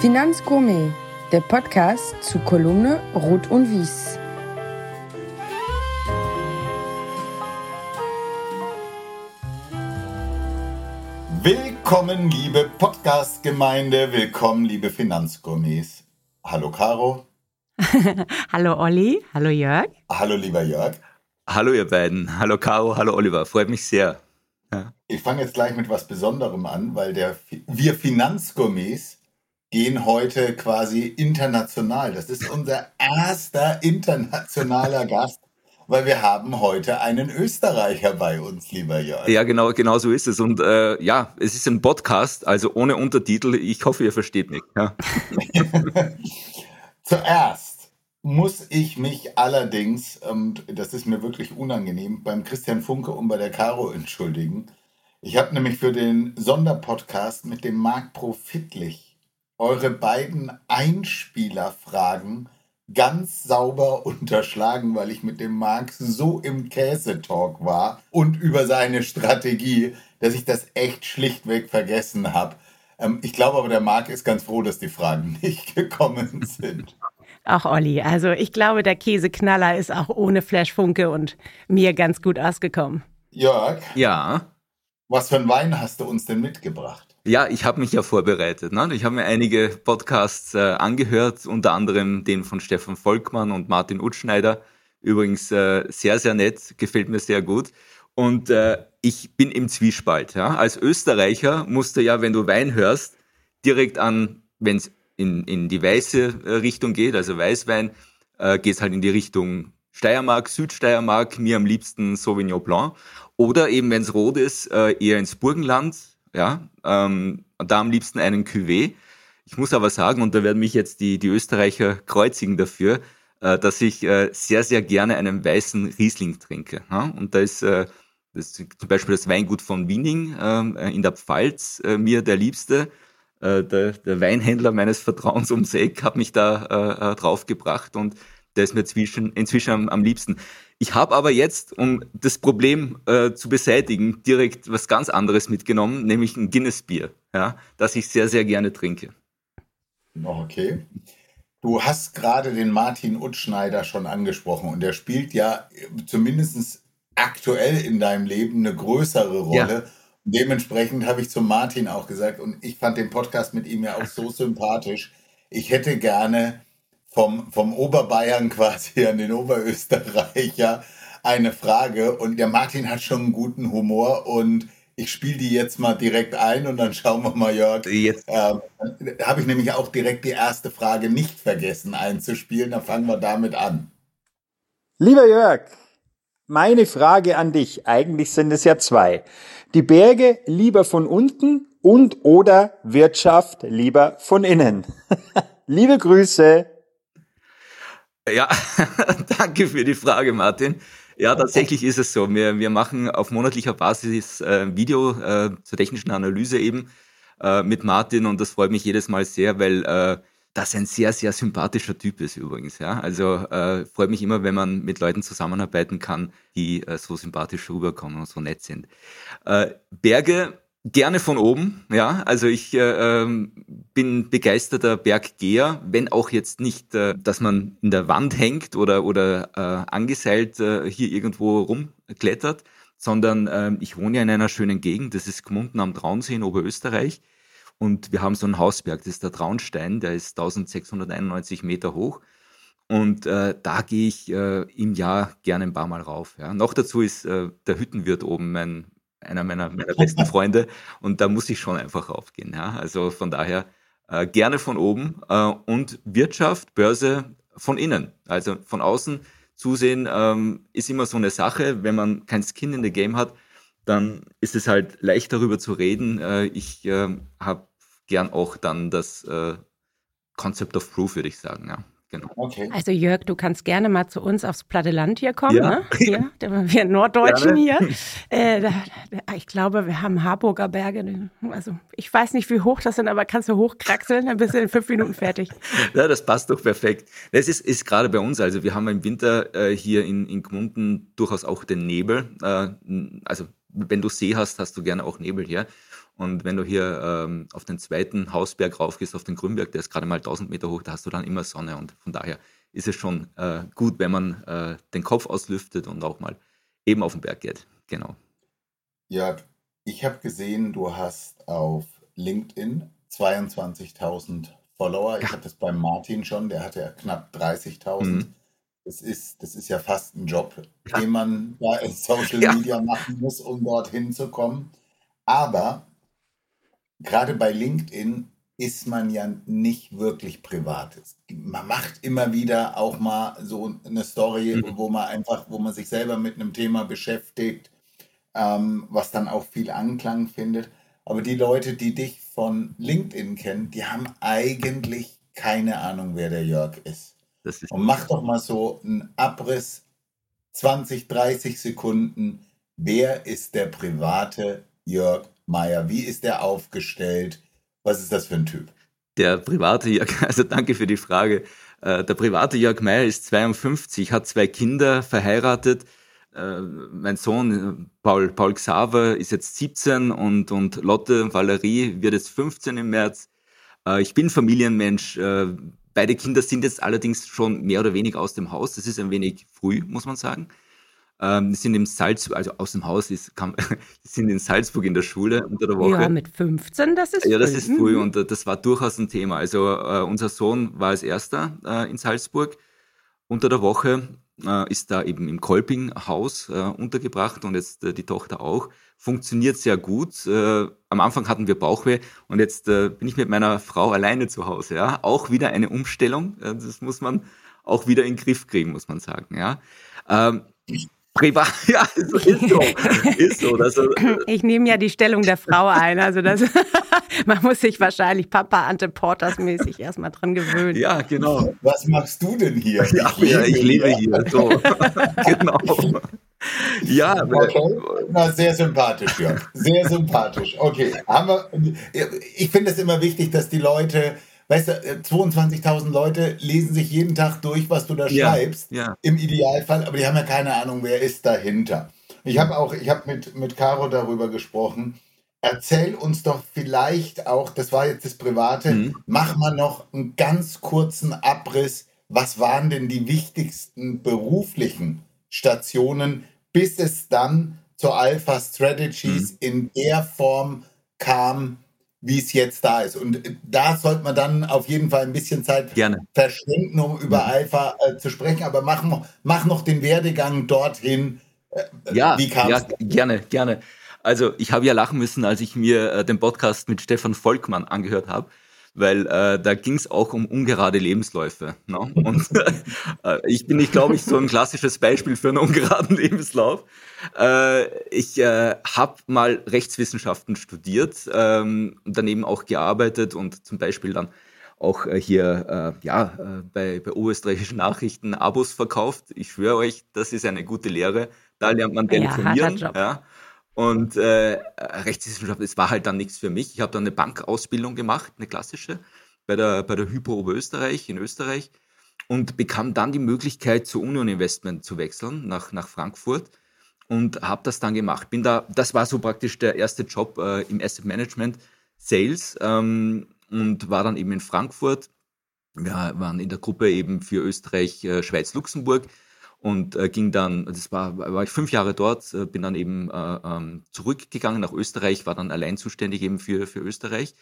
Finanzgourmet, der Podcast zu Kolumne Rot und Wies. Willkommen, liebe Podcast-Gemeinde, willkommen, liebe Finanzgourmets. Hallo, Caro. hallo, Olli. Hallo, Jörg. Hallo, lieber Jörg. Hallo, ihr beiden. Hallo, Caro. Hallo, Oliver. Freut mich sehr. Ja. Ich fange jetzt gleich mit was Besonderem an, weil der, wir Finanzgourmets gehen heute quasi international. Das ist unser erster internationaler Gast, weil wir haben heute einen Österreicher bei uns, lieber Jörg. Ja, genau, genau so ist es. Und äh, ja, es ist ein Podcast, also ohne Untertitel. Ich hoffe, ihr versteht mich. Ja. Zuerst muss ich mich allerdings, und das ist mir wirklich unangenehm, beim Christian Funke und bei der Caro entschuldigen. Ich habe nämlich für den Sonderpodcast mit dem Marc Profitlich eure beiden Einspielerfragen ganz sauber unterschlagen, weil ich mit dem Marc so im Käsetalk war und über seine Strategie, dass ich das echt schlichtweg vergessen habe. Ähm, ich glaube aber, der Marc ist ganz froh, dass die Fragen nicht gekommen sind. Auch Olli, also ich glaube, der Käseknaller ist auch ohne Flashfunke und mir ganz gut ausgekommen. Jörg? Ja. Was für ein Wein hast du uns denn mitgebracht? Ja, ich habe mich ja vorbereitet. Ne? Ich habe mir einige Podcasts äh, angehört, unter anderem den von Stefan Volkmann und Martin Utschneider. Übrigens äh, sehr, sehr nett, gefällt mir sehr gut. Und äh, ich bin im Zwiespalt. Ja? Als Österreicher musst du ja, wenn du Wein hörst, direkt an, wenn es in, in die weiße äh, Richtung geht, also Weißwein, äh, geht es halt in die Richtung Steiermark, Südsteiermark, mir am liebsten Sauvignon Blanc. Oder eben, wenn es rot ist, äh, eher ins Burgenland, ja, ähm, da am liebsten einen Cuvée. Ich muss aber sagen, und da werden mich jetzt die, die Österreicher kreuzigen dafür, äh, dass ich äh, sehr, sehr gerne einen weißen Riesling trinke. Ja? Und da ist, äh, das zum Beispiel das Weingut von Winning ähm, äh, in der Pfalz äh, mir der Liebste. Äh, der, der Weinhändler meines Vertrauens ums Eck hat mich da draufgebracht und der ist mir zwischen, inzwischen am, am liebsten. Ich habe aber jetzt, um das Problem äh, zu beseitigen, direkt was ganz anderes mitgenommen, nämlich ein Guinness-Bier, ja, das ich sehr, sehr gerne trinke. Okay. Du hast gerade den Martin Utschneider schon angesprochen und der spielt ja zumindest aktuell in deinem Leben eine größere Rolle. Ja. Dementsprechend habe ich zu Martin auch gesagt, und ich fand den Podcast mit ihm ja auch so sympathisch. Ich hätte gerne vom, vom Oberbayern quasi an den Oberösterreicher eine Frage. Und der Martin hat schon einen guten Humor und ich spiele die jetzt mal direkt ein und dann schauen wir mal, Jörg. Jetzt. Ähm, Habe ich nämlich auch direkt die erste Frage nicht vergessen einzuspielen. Dann fangen wir damit an. Lieber Jörg, meine Frage an dich, eigentlich sind es ja zwei. Die Berge lieber von unten und oder Wirtschaft lieber von innen. Liebe Grüße. Ja, danke für die Frage, Martin. Ja, tatsächlich ist es so. Wir, wir machen auf monatlicher Basis äh, Video äh, zur technischen Analyse eben äh, mit Martin und das freut mich jedes Mal sehr, weil äh, das ein sehr, sehr sympathischer Typ ist übrigens. Ja? Also äh, freut mich immer, wenn man mit Leuten zusammenarbeiten kann, die äh, so sympathisch rüberkommen und so nett sind. Äh, Berge Gerne von oben, ja. Also ich äh, ähm, bin begeisterter Berggeher, wenn auch jetzt nicht, äh, dass man in der Wand hängt oder, oder äh, angeseilt äh, hier irgendwo rumklettert, sondern äh, ich wohne ja in einer schönen Gegend, das ist Gmunden am Traunsee in Oberösterreich. Und wir haben so einen Hausberg, das ist der Traunstein, der ist 1691 Meter hoch. Und äh, da gehe ich äh, im Jahr gerne ein paar Mal rauf. Ja. Noch dazu ist äh, der Hüttenwirt oben mein, einer meiner, meiner besten Freunde und da muss ich schon einfach raufgehen. Ja? Also von daher äh, gerne von oben äh, und Wirtschaft, Börse von innen. Also von außen zusehen ähm, ist immer so eine Sache. Wenn man kein Skin in the Game hat, dann ist es halt leicht darüber zu reden. Äh, ich äh, habe gern auch dann das äh, Concept of Proof, würde ich sagen. Ja. Genau. Okay. Also Jörg, du kannst gerne mal zu uns aufs platte Land hier kommen. Ja. Ne? Hier, wir Norddeutschen gerne. hier. Äh, da, ich glaube, wir haben Harburger Berge. Also ich weiß nicht, wie hoch das sind, aber kannst du hochkraxeln, dann bist du in fünf Minuten fertig. Ja, das passt doch perfekt. Das ist, ist gerade bei uns. Also wir haben im Winter äh, hier in, in Gmunden durchaus auch den Nebel. Äh, also wenn du See hast, hast du gerne auch Nebel hier. Und wenn du hier ähm, auf den zweiten Hausberg raufgehst, auf den Grünberg, der ist gerade mal 1000 Meter hoch, da hast du dann immer Sonne. Und von daher ist es schon äh, gut, wenn man äh, den Kopf auslüftet und auch mal eben auf den Berg geht. Genau. Ja, ich habe gesehen, du hast auf LinkedIn 22.000 Follower. Ich hatte das beim Martin schon, der hatte ja knapp 30.000. Mhm. Das, ist, das ist ja fast ein Job, ja. den man da in Social ja. Media machen muss, um dorthin zu kommen. Aber gerade bei LinkedIn ist man ja nicht wirklich privat. Man macht immer wieder auch mal so eine Story, mhm. wo man einfach, wo man sich selber mit einem Thema beschäftigt, ähm, was dann auch viel Anklang findet. Aber die Leute, die dich von LinkedIn kennen, die haben eigentlich keine Ahnung, wer der Jörg ist. ist Und mach doch mal so einen Abriss, 20, 30 Sekunden. Wer ist der private Jörg Meier? Wie ist der aufgestellt? Was ist das für ein Typ? Der private Jörg, also danke für die Frage. Äh, der private Jörg Meier ist 52, hat zwei Kinder, verheiratet, äh, mein Sohn äh, Paul, Paul Xaver ist jetzt 17 und, und Lotte Valerie wird jetzt 15 im März. Ich bin Familienmensch. beide Kinder sind jetzt allerdings schon mehr oder weniger aus dem Haus. Das ist ein wenig früh, muss man sagen. Ähm, die sind im Salzburg, also aus dem Haus ist, kam, die sind in Salzburg in der Schule unter der Woche. Ja, mit 15, das ist früh. Ja, das ist früh mhm. und das war durchaus ein Thema. Also äh, unser Sohn war als erster äh, in Salzburg unter der Woche äh, ist da eben im Kolpinghaus äh, untergebracht und jetzt äh, die Tochter auch. Funktioniert sehr gut. Äh, am Anfang hatten wir Bauchweh und jetzt äh, bin ich mit meiner Frau alleine zu Hause. Ja, auch wieder eine Umstellung. Äh, das muss man auch wieder in den Griff kriegen, muss man sagen. Ja. Ähm, Privat, ja, ist so. Ist so also, ich nehme ja die Stellung der Frau ein. Also das, man muss sich wahrscheinlich Papa Ante Porters mäßig erstmal dran gewöhnen. Ja, genau. Was machst du denn hier? Ja, ich, ja, ich lebe hier. So. genau. Ja, okay. Na, sehr sympathisch, Jörg. Sehr sympathisch. Okay. Haben wir, ich finde es immer wichtig, dass die Leute weißt du, 22.000 äh, Leute lesen sich jeden Tag durch, was du da ja, schreibst, ja. im Idealfall, aber die haben ja keine Ahnung, wer ist dahinter. Ich habe auch, ich habe mit, mit Caro darüber gesprochen. Erzähl uns doch vielleicht auch, das war jetzt das Private, mhm. mach mal noch einen ganz kurzen Abriss. Was waren denn die wichtigsten beruflichen Stationen, bis es dann zur Alpha Strategies mhm. in der Form kam, wie es jetzt da ist. Und da sollte man dann auf jeden Fall ein bisschen Zeit Gerne. verschwenden, um über mhm. Alpha äh, zu sprechen. Aber mach noch, mach noch den Werdegang dorthin. Äh, ja, wie kam ja, gerne, gerne. Also ich habe ja lachen müssen, als ich mir äh, den Podcast mit Stefan Volkmann angehört habe weil äh, da ging es auch um ungerade Lebensläufe. Ne? Und äh, ich bin nicht, glaube ich, so ein klassisches Beispiel für einen ungeraden Lebenslauf. Äh, ich äh, habe mal Rechtswissenschaften studiert ähm, daneben auch gearbeitet und zum Beispiel dann auch äh, hier äh, ja, äh, bei, bei oberösterreichischen Nachrichten Abos verkauft. Ich schwöre euch, das ist eine gute Lehre. Da lernt man telefonieren. Ja, ja. Und äh, Rechtswissenschaft, das war halt dann nichts für mich. Ich habe dann eine Bankausbildung gemacht, eine klassische, bei der, bei der Hypo Oberösterreich in Österreich und bekam dann die Möglichkeit, zur Union Investment zu wechseln nach, nach Frankfurt und habe das dann gemacht. Bin da, das war so praktisch der erste Job äh, im Asset Management Sales ähm, und war dann eben in Frankfurt. Wir waren in der Gruppe eben für Österreich, äh, Schweiz, Luxemburg und äh, ging dann, das war, war ich fünf Jahre dort, äh, bin dann eben äh, ähm, zurückgegangen nach Österreich, war dann allein zuständig eben für, für Österreich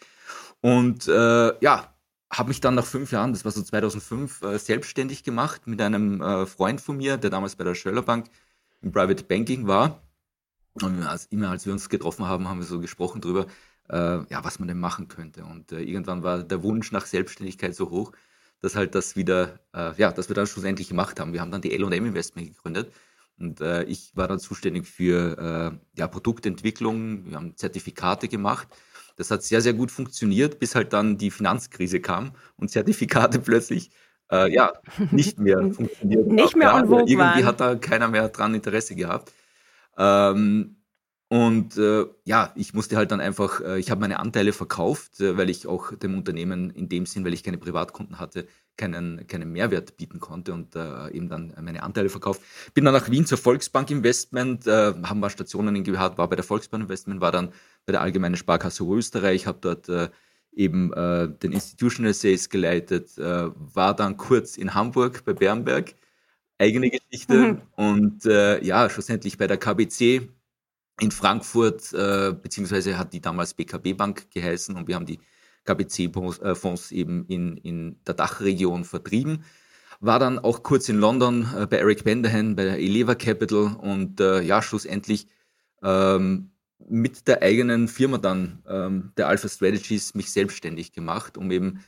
und äh, ja, habe mich dann nach fünf Jahren, das war so 2005, äh, selbstständig gemacht mit einem äh, Freund von mir, der damals bei der Schöller Bank im Private Banking war. Und als, immer als wir uns getroffen haben, haben wir so gesprochen darüber, ja, was man denn machen könnte. Und irgendwann war der Wunsch nach Selbstständigkeit so hoch, dass halt das wieder, äh, ja, dass wir dann schlussendlich gemacht haben. Wir haben dann die L&M Investment gegründet und äh, ich war dann zuständig für äh, ja, Produktentwicklung. Wir haben Zertifikate gemacht. Das hat sehr, sehr gut funktioniert, bis halt dann die Finanzkrise kam und Zertifikate plötzlich äh, ja, nicht mehr funktioniert. nicht mehr ja, Irgendwie waren. hat da keiner mehr dran Interesse gehabt. Ähm, Und äh, ja, ich musste halt dann einfach, äh, ich habe meine Anteile verkauft, äh, weil ich auch dem Unternehmen in dem Sinn, weil ich keine Privatkunden hatte, keinen, keinen Mehrwert bieten konnte und äh, eben dann meine Anteile verkauft. Bin dann nach Wien zur Volksbank Investment, äh, haben wir Stationen in gehabt, war bei der Volksbank Investment, war dann bei der Allgemeinen Sparkasse Österreich, habe dort äh, eben den Institutional Sales geleitet, war dann kurz in Hamburg bei Bernberg, eigene Geschichte mhm. und ja, schlussendlich bei der KBC in Frankfurt, äh, beziehungsweise hat die damals BKB Bank geheißen und wir haben die KBC-Fonds eben in, in der Dachregion vertrieben. War dann auch kurz in London äh, bei Eric Benderhan, bei der Eleva Capital und äh, ja, schlussendlich ähm, mit der eigenen Firma dann, ähm, der Alpha Strategies, mich selbstständig gemacht, um eben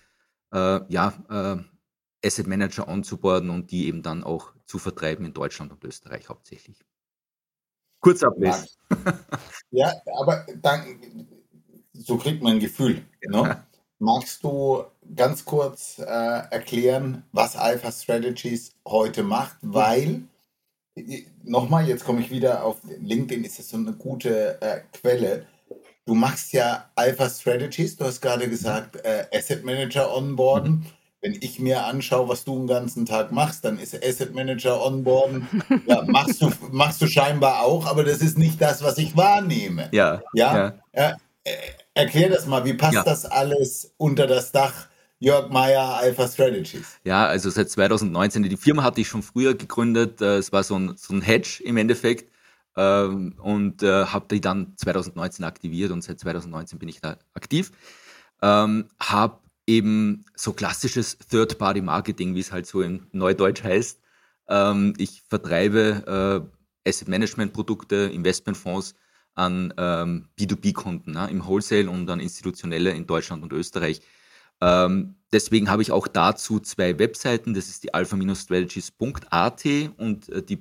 äh, ja, äh, Asset Manager onzuboarden und die eben dann auch zu vertreiben in Deutschland und Österreich hauptsächlich. Kurz ablesen. Ja, aber dann, so kriegt man ein Gefühl. Ne? Magst du ganz kurz äh, erklären, was Alpha Strategies heute macht? Weil, nochmal, jetzt komme ich wieder auf LinkedIn, ist das so eine gute äh, Quelle. Du machst ja Alpha Strategies, du hast gerade gesagt, äh, Asset Manager onboarden. Mhm wenn ich mir anschaue, was du den ganzen Tag machst, dann ist Asset Manager onboarden. Ja, machst du, machst du scheinbar auch, aber das ist nicht das, was ich wahrnehme. Ja. Ja. ja. Äh, erklär das mal, wie passt ja. das alles unter das Dach Jörg Meyer Alpha Strategies? Ja, also seit 2019. Die Firma hatte ich schon früher gegründet. Äh, es war so ein, so ein Hedge im Endeffekt. Ähm, und äh, habe die dann 2019 aktiviert und seit 2019 bin ich da aktiv. Ähm, habe eben so klassisches Third-Party-Marketing, wie es halt so in Neudeutsch heißt. Ähm, ich vertreibe äh, Asset-Management-Produkte, Investmentfonds an ähm, B2B-Kunden ne, im Wholesale und an Institutionelle in Deutschland und Österreich. Ähm, deswegen habe ich auch dazu zwei Webseiten. Das ist die alpha-strategies.at und äh, die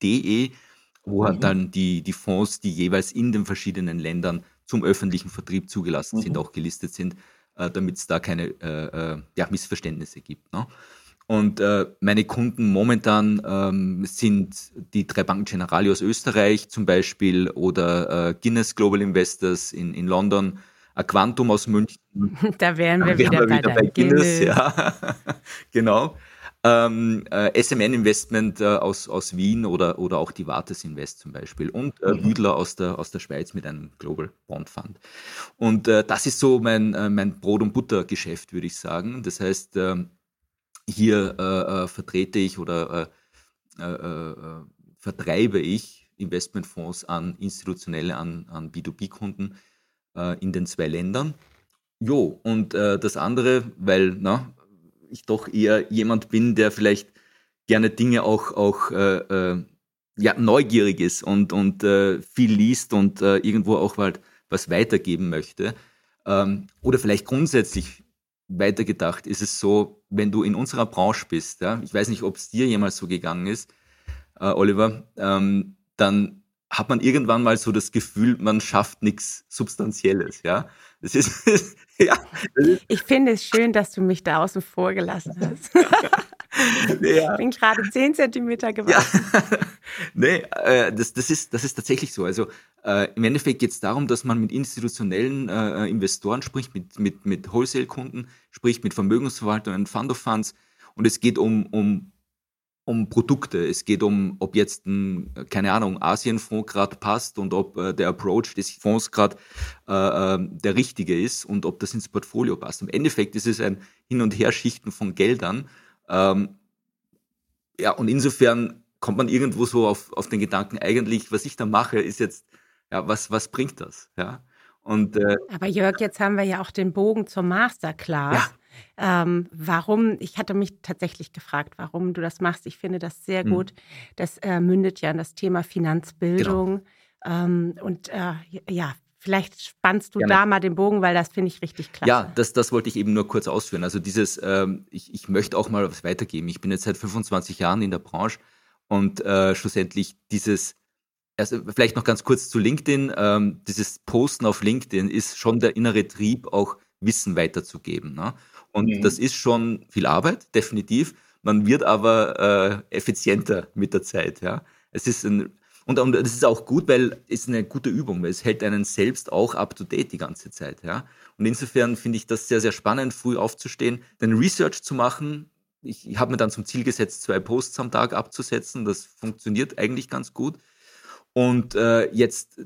.de, wo halt mhm. dann die, die Fonds, die jeweils in den verschiedenen Ländern zum öffentlichen Vertrieb zugelassen mhm. sind, auch gelistet sind äh, damit es da keine äh, äh, ja, Missverständnisse gibt. Ne? Und äh, meine Kunden momentan ähm, sind die drei Banken Generali aus Österreich zum Beispiel oder äh, Guinness Global Investors in, in London, Aquantum aus München. Da wären wir, wieder, wir wieder, bei, bei Guinness. Guinness. Ja, genau ähm, äh, SMN Investment äh, aus, aus Wien oder, oder auch die Vates Invest zum Beispiel und äh, mhm. Büdler aus der, aus der Schweiz mit einem Global Bond Fund. Und äh, das ist so mein, äh, mein Brot- und Butter-Geschäft, würde ich sagen. Das heißt, ähm, hier äh, vertrete ich oder vertreibe ich Investmentfonds an institutionelle, an, an B2B-Kunden in den zwei Ländern. Jo, und das andere, weil na, ich doch eher jemand bin, der vielleicht gerne Dinge auch, auch äh, äh, ja, neugierig ist und, und äh, viel liest und äh, irgendwo auch halt was weitergeben möchte. Ähm, oder vielleicht grundsätzlich weitergedacht ist es so, wenn du in unserer Branche bist, ja, ich weiß nicht, ob es dir jemals so gegangen ist, äh, Oliver, ähm, dann hat man irgendwann mal so das Gefühl, man schafft nichts Substanzielles, ja. Das ist, ja. Das ist ich finde es schön, dass du mich da außen vor gelassen hast. ja. Ich bin gerade zehn Zentimeter gewachsen. Ja. nee, äh, das, das, ist, das ist tatsächlich so. Also äh, im Endeffekt geht es darum, dass man mit institutionellen äh, Investoren spricht, mit, mit, mit Wholesale-Kunden, spricht mit Vermögensverwaltungen, Fund of Funds und es geht um, um um Produkte. Es geht um, ob jetzt ein, keine Ahnung, Asienfonds gerade passt und ob äh, der Approach des Fonds gerade äh, äh, der richtige ist und ob das ins Portfolio passt. Im Endeffekt ist es ein Hin- und Herschichten von Geldern. Ähm, ja, und insofern kommt man irgendwo so auf, auf den Gedanken, eigentlich, was ich da mache, ist jetzt, ja, was, was bringt das? Ja. Und, äh, Aber Jörg, jetzt haben wir ja auch den Bogen zur Masterclass. Ja. Ähm, warum, ich hatte mich tatsächlich gefragt, warum du das machst. Ich finde das sehr mhm. gut. Das äh, mündet ja in das Thema Finanzbildung. Genau. Ähm, und äh, ja, Vielleicht spannst du Gerne. da mal den Bogen, weil das finde ich richtig klasse. Ja, das, das wollte ich eben nur kurz ausführen. Also dieses, ähm, ich, ich möchte auch mal was weitergeben. Ich bin jetzt seit 25 Jahren in der Branche und äh, schlussendlich dieses, also vielleicht noch ganz kurz zu LinkedIn, ähm, dieses Posten auf LinkedIn ist schon der innere Trieb, auch Wissen weiterzugeben. Ne? Und mhm. das ist schon viel Arbeit, definitiv. Man wird aber äh, effizienter mit der Zeit. Ja, es ist ein Und, und das ist auch gut, weil es eine gute Übung, weil es hält einen selbst auch up to date die ganze Zeit. Ja? Und insofern finde ich das sehr, sehr spannend, früh aufzustehen, den Research zu machen. Ich, ich habe mir dann zum Ziel gesetzt, zwei Posts am Tag abzusetzen. Das funktioniert eigentlich ganz gut. Und äh, jetzt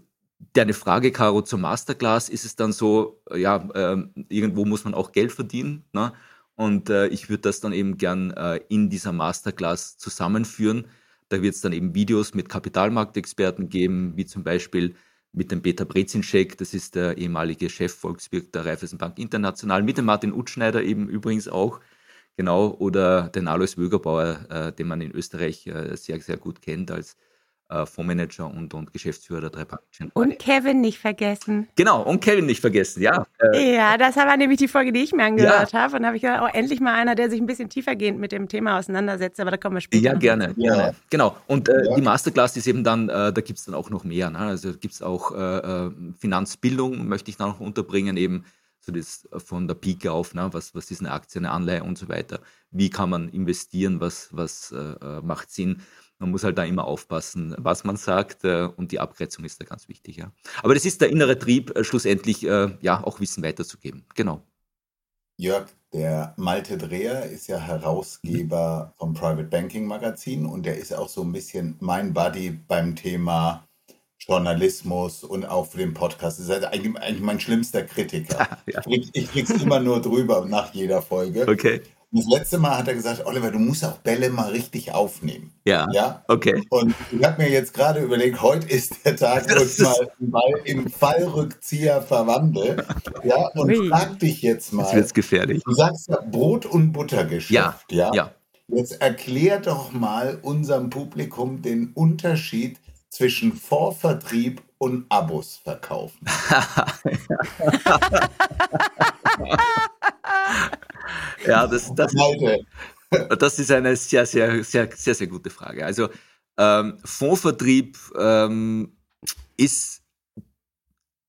deine Frage, Caro, zur Masterclass, ist es dann so, ja, äh, irgendwo muss man auch Geld verdienen. Ne? Und äh, ich würde das dann eben gern äh, in dieser Masterclass zusammenführen. Da wird es dann eben Videos mit Kapitalmarktexperten geben, wie zum Beispiel mit dem Peter Brezinschek, das ist der ehemalige Chef Volkswirt der Raiffeisenbank International, mit dem Martin Utschneider eben übrigens auch, genau, oder den Alois Wögerbauer, äh, den man in Österreich äh, sehr, sehr gut kennt als äh, Fondsmanager und, und Geschäftsführer der drei Banken. Und Kevin nicht vergessen. Genau, und Kevin nicht vergessen, ja. Äh, ja, das war nämlich die Folge, die ich mir angehört ja. habe. Und da habe ich gedacht, oh, endlich mal einer, der sich ein bisschen tiefergehend mit dem Thema auseinandersetzt. Aber da kommen wir später. Ja, gerne, ja. gerne. Genau. Und äh, ja. die Masterclass ist eben dann, äh, da gibt es dann auch noch mehr. Ne? Also gibt es auch Finanzbildung, möchte ich da noch unterbringen, eben so das von der Pike auf, ne? was, was ist eine Aktie, eine Anleihe und so weiter. Wie kann man investieren, was, was macht Sinn man muss halt da immer aufpassen, was man sagt äh, und die Abgrenzung ist da ganz wichtig. Ja. Aber das ist der innere Trieb, äh, schlussendlich äh, ja auch Wissen weiterzugeben. Genau. Jörg, der Malte Dreher ist ja Herausgeber vom Private Banking Magazin und der ist auch so ein bisschen mein Buddy beim Thema Journalismus und auch für den Podcast. Das ist eigentlich, eigentlich mein schlimmster Kritiker. ja. Ich, krieg's immer nur drüber nach jeder Folge. Okay. Das letzte Mal hat er gesagt, Oliver, du musst auch Bälle mal richtig aufnehmen. Ja. Ja. Okay. Und ich habe mir jetzt gerade überlegt, heute ist der Tag, wo ich mal einen Ball im Fallrückzieher verwandle. Ja. Und Ui. frag dich jetzt mal. Das wird gefährlich. Du sagst ja Brot- und Buttergeschäft. Ja. ja. ja. Jetzt erklär doch mal unserem Publikum den Unterschied zwischen Vorvertrieb und Abos verkaufen. ja, das, das, das ist eine sehr, sehr, sehr, sehr, sehr gute Frage. Also ähm, Fondsvertrieb ähm, ist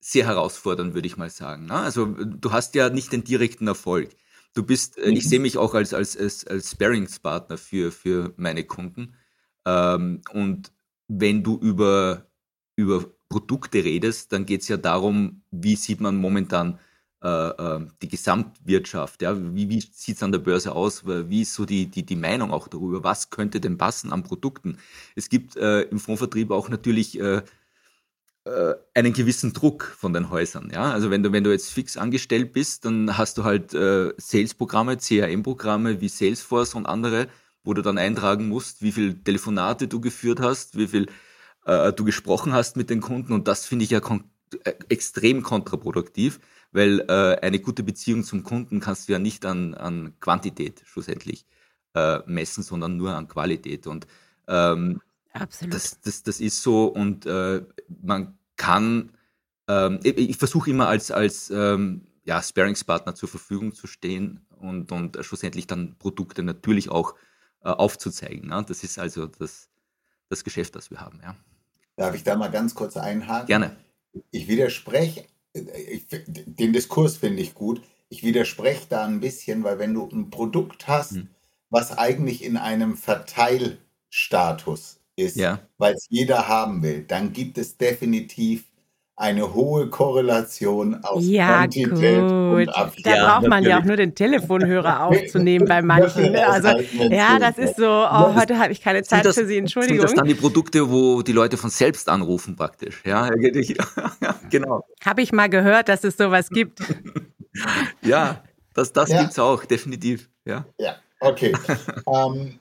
sehr herausfordernd, würde ich mal sagen. Ne? Also du hast ja nicht den direkten Erfolg. Du bist, äh, ich mhm. sehe mich auch als, als, als, als Sparingspartner für, für meine Kunden. Ähm, und wenn du über, über Produkte redest, dann geht es ja darum, wie sieht man momentan äh, äh, die Gesamtwirtschaft, ja, wie, wie sieht es an der Börse aus, wie ist so die, die, die Meinung auch darüber, was könnte denn passen an Produkten. Es gibt äh, im Fondsvertrieb auch natürlich äh, äh, einen gewissen Druck von den Häusern. Ja? Also wenn du, wenn du jetzt fix angestellt bist, dann hast du halt äh, Sales-Programme, CRM-Programme wie Salesforce und andere, wo du dann eintragen musst, wie viele Telefonate du geführt hast, wie viel äh, du gesprochen hast mit den Kunden und das finde ich ja kon äh, extrem kontraproduktiv weil äh, eine gute Beziehung zum Kunden kannst du ja nicht an, an Quantität schlussendlich äh, messen, sondern nur an Qualität. Und ähm, Absolut. Das, das, das ist so und äh, man kann, ähm, ich, ich versuche immer als, als ähm, ja, Sparingspartner zur Verfügung zu stehen und, und schlussendlich dann Produkte natürlich auch äh, aufzuzeigen. Ne? Das ist also das, das Geschäft, das wir haben. Ja. Darf ich da mal ganz kurz einhaken? Gerne. Ich widerspreche ich, den Diskurs finde ich gut. Ich widerspreche da ein bisschen, weil wenn du ein Produkt hast, hm. was eigentlich in einem Verteilstatus ist, ja. weil es jeder haben will, dann gibt es definitiv eine hohe Korrelation aus ja, Quantität gut. und Abstand. Da ja, braucht man ja auch nur den Telefonhörer aufzunehmen bei manchen. Also ja, das ist so, oh, heute habe ich keine Zeit das, für Sie, Entschuldigung. Sind das dann die Produkte, wo die Leute von selbst anrufen praktisch? Ja, genau. Habe ich mal gehört, dass es sowas gibt. ja, das, das ja. gibt es auch, definitiv. Ja, ja okay. um, ähm,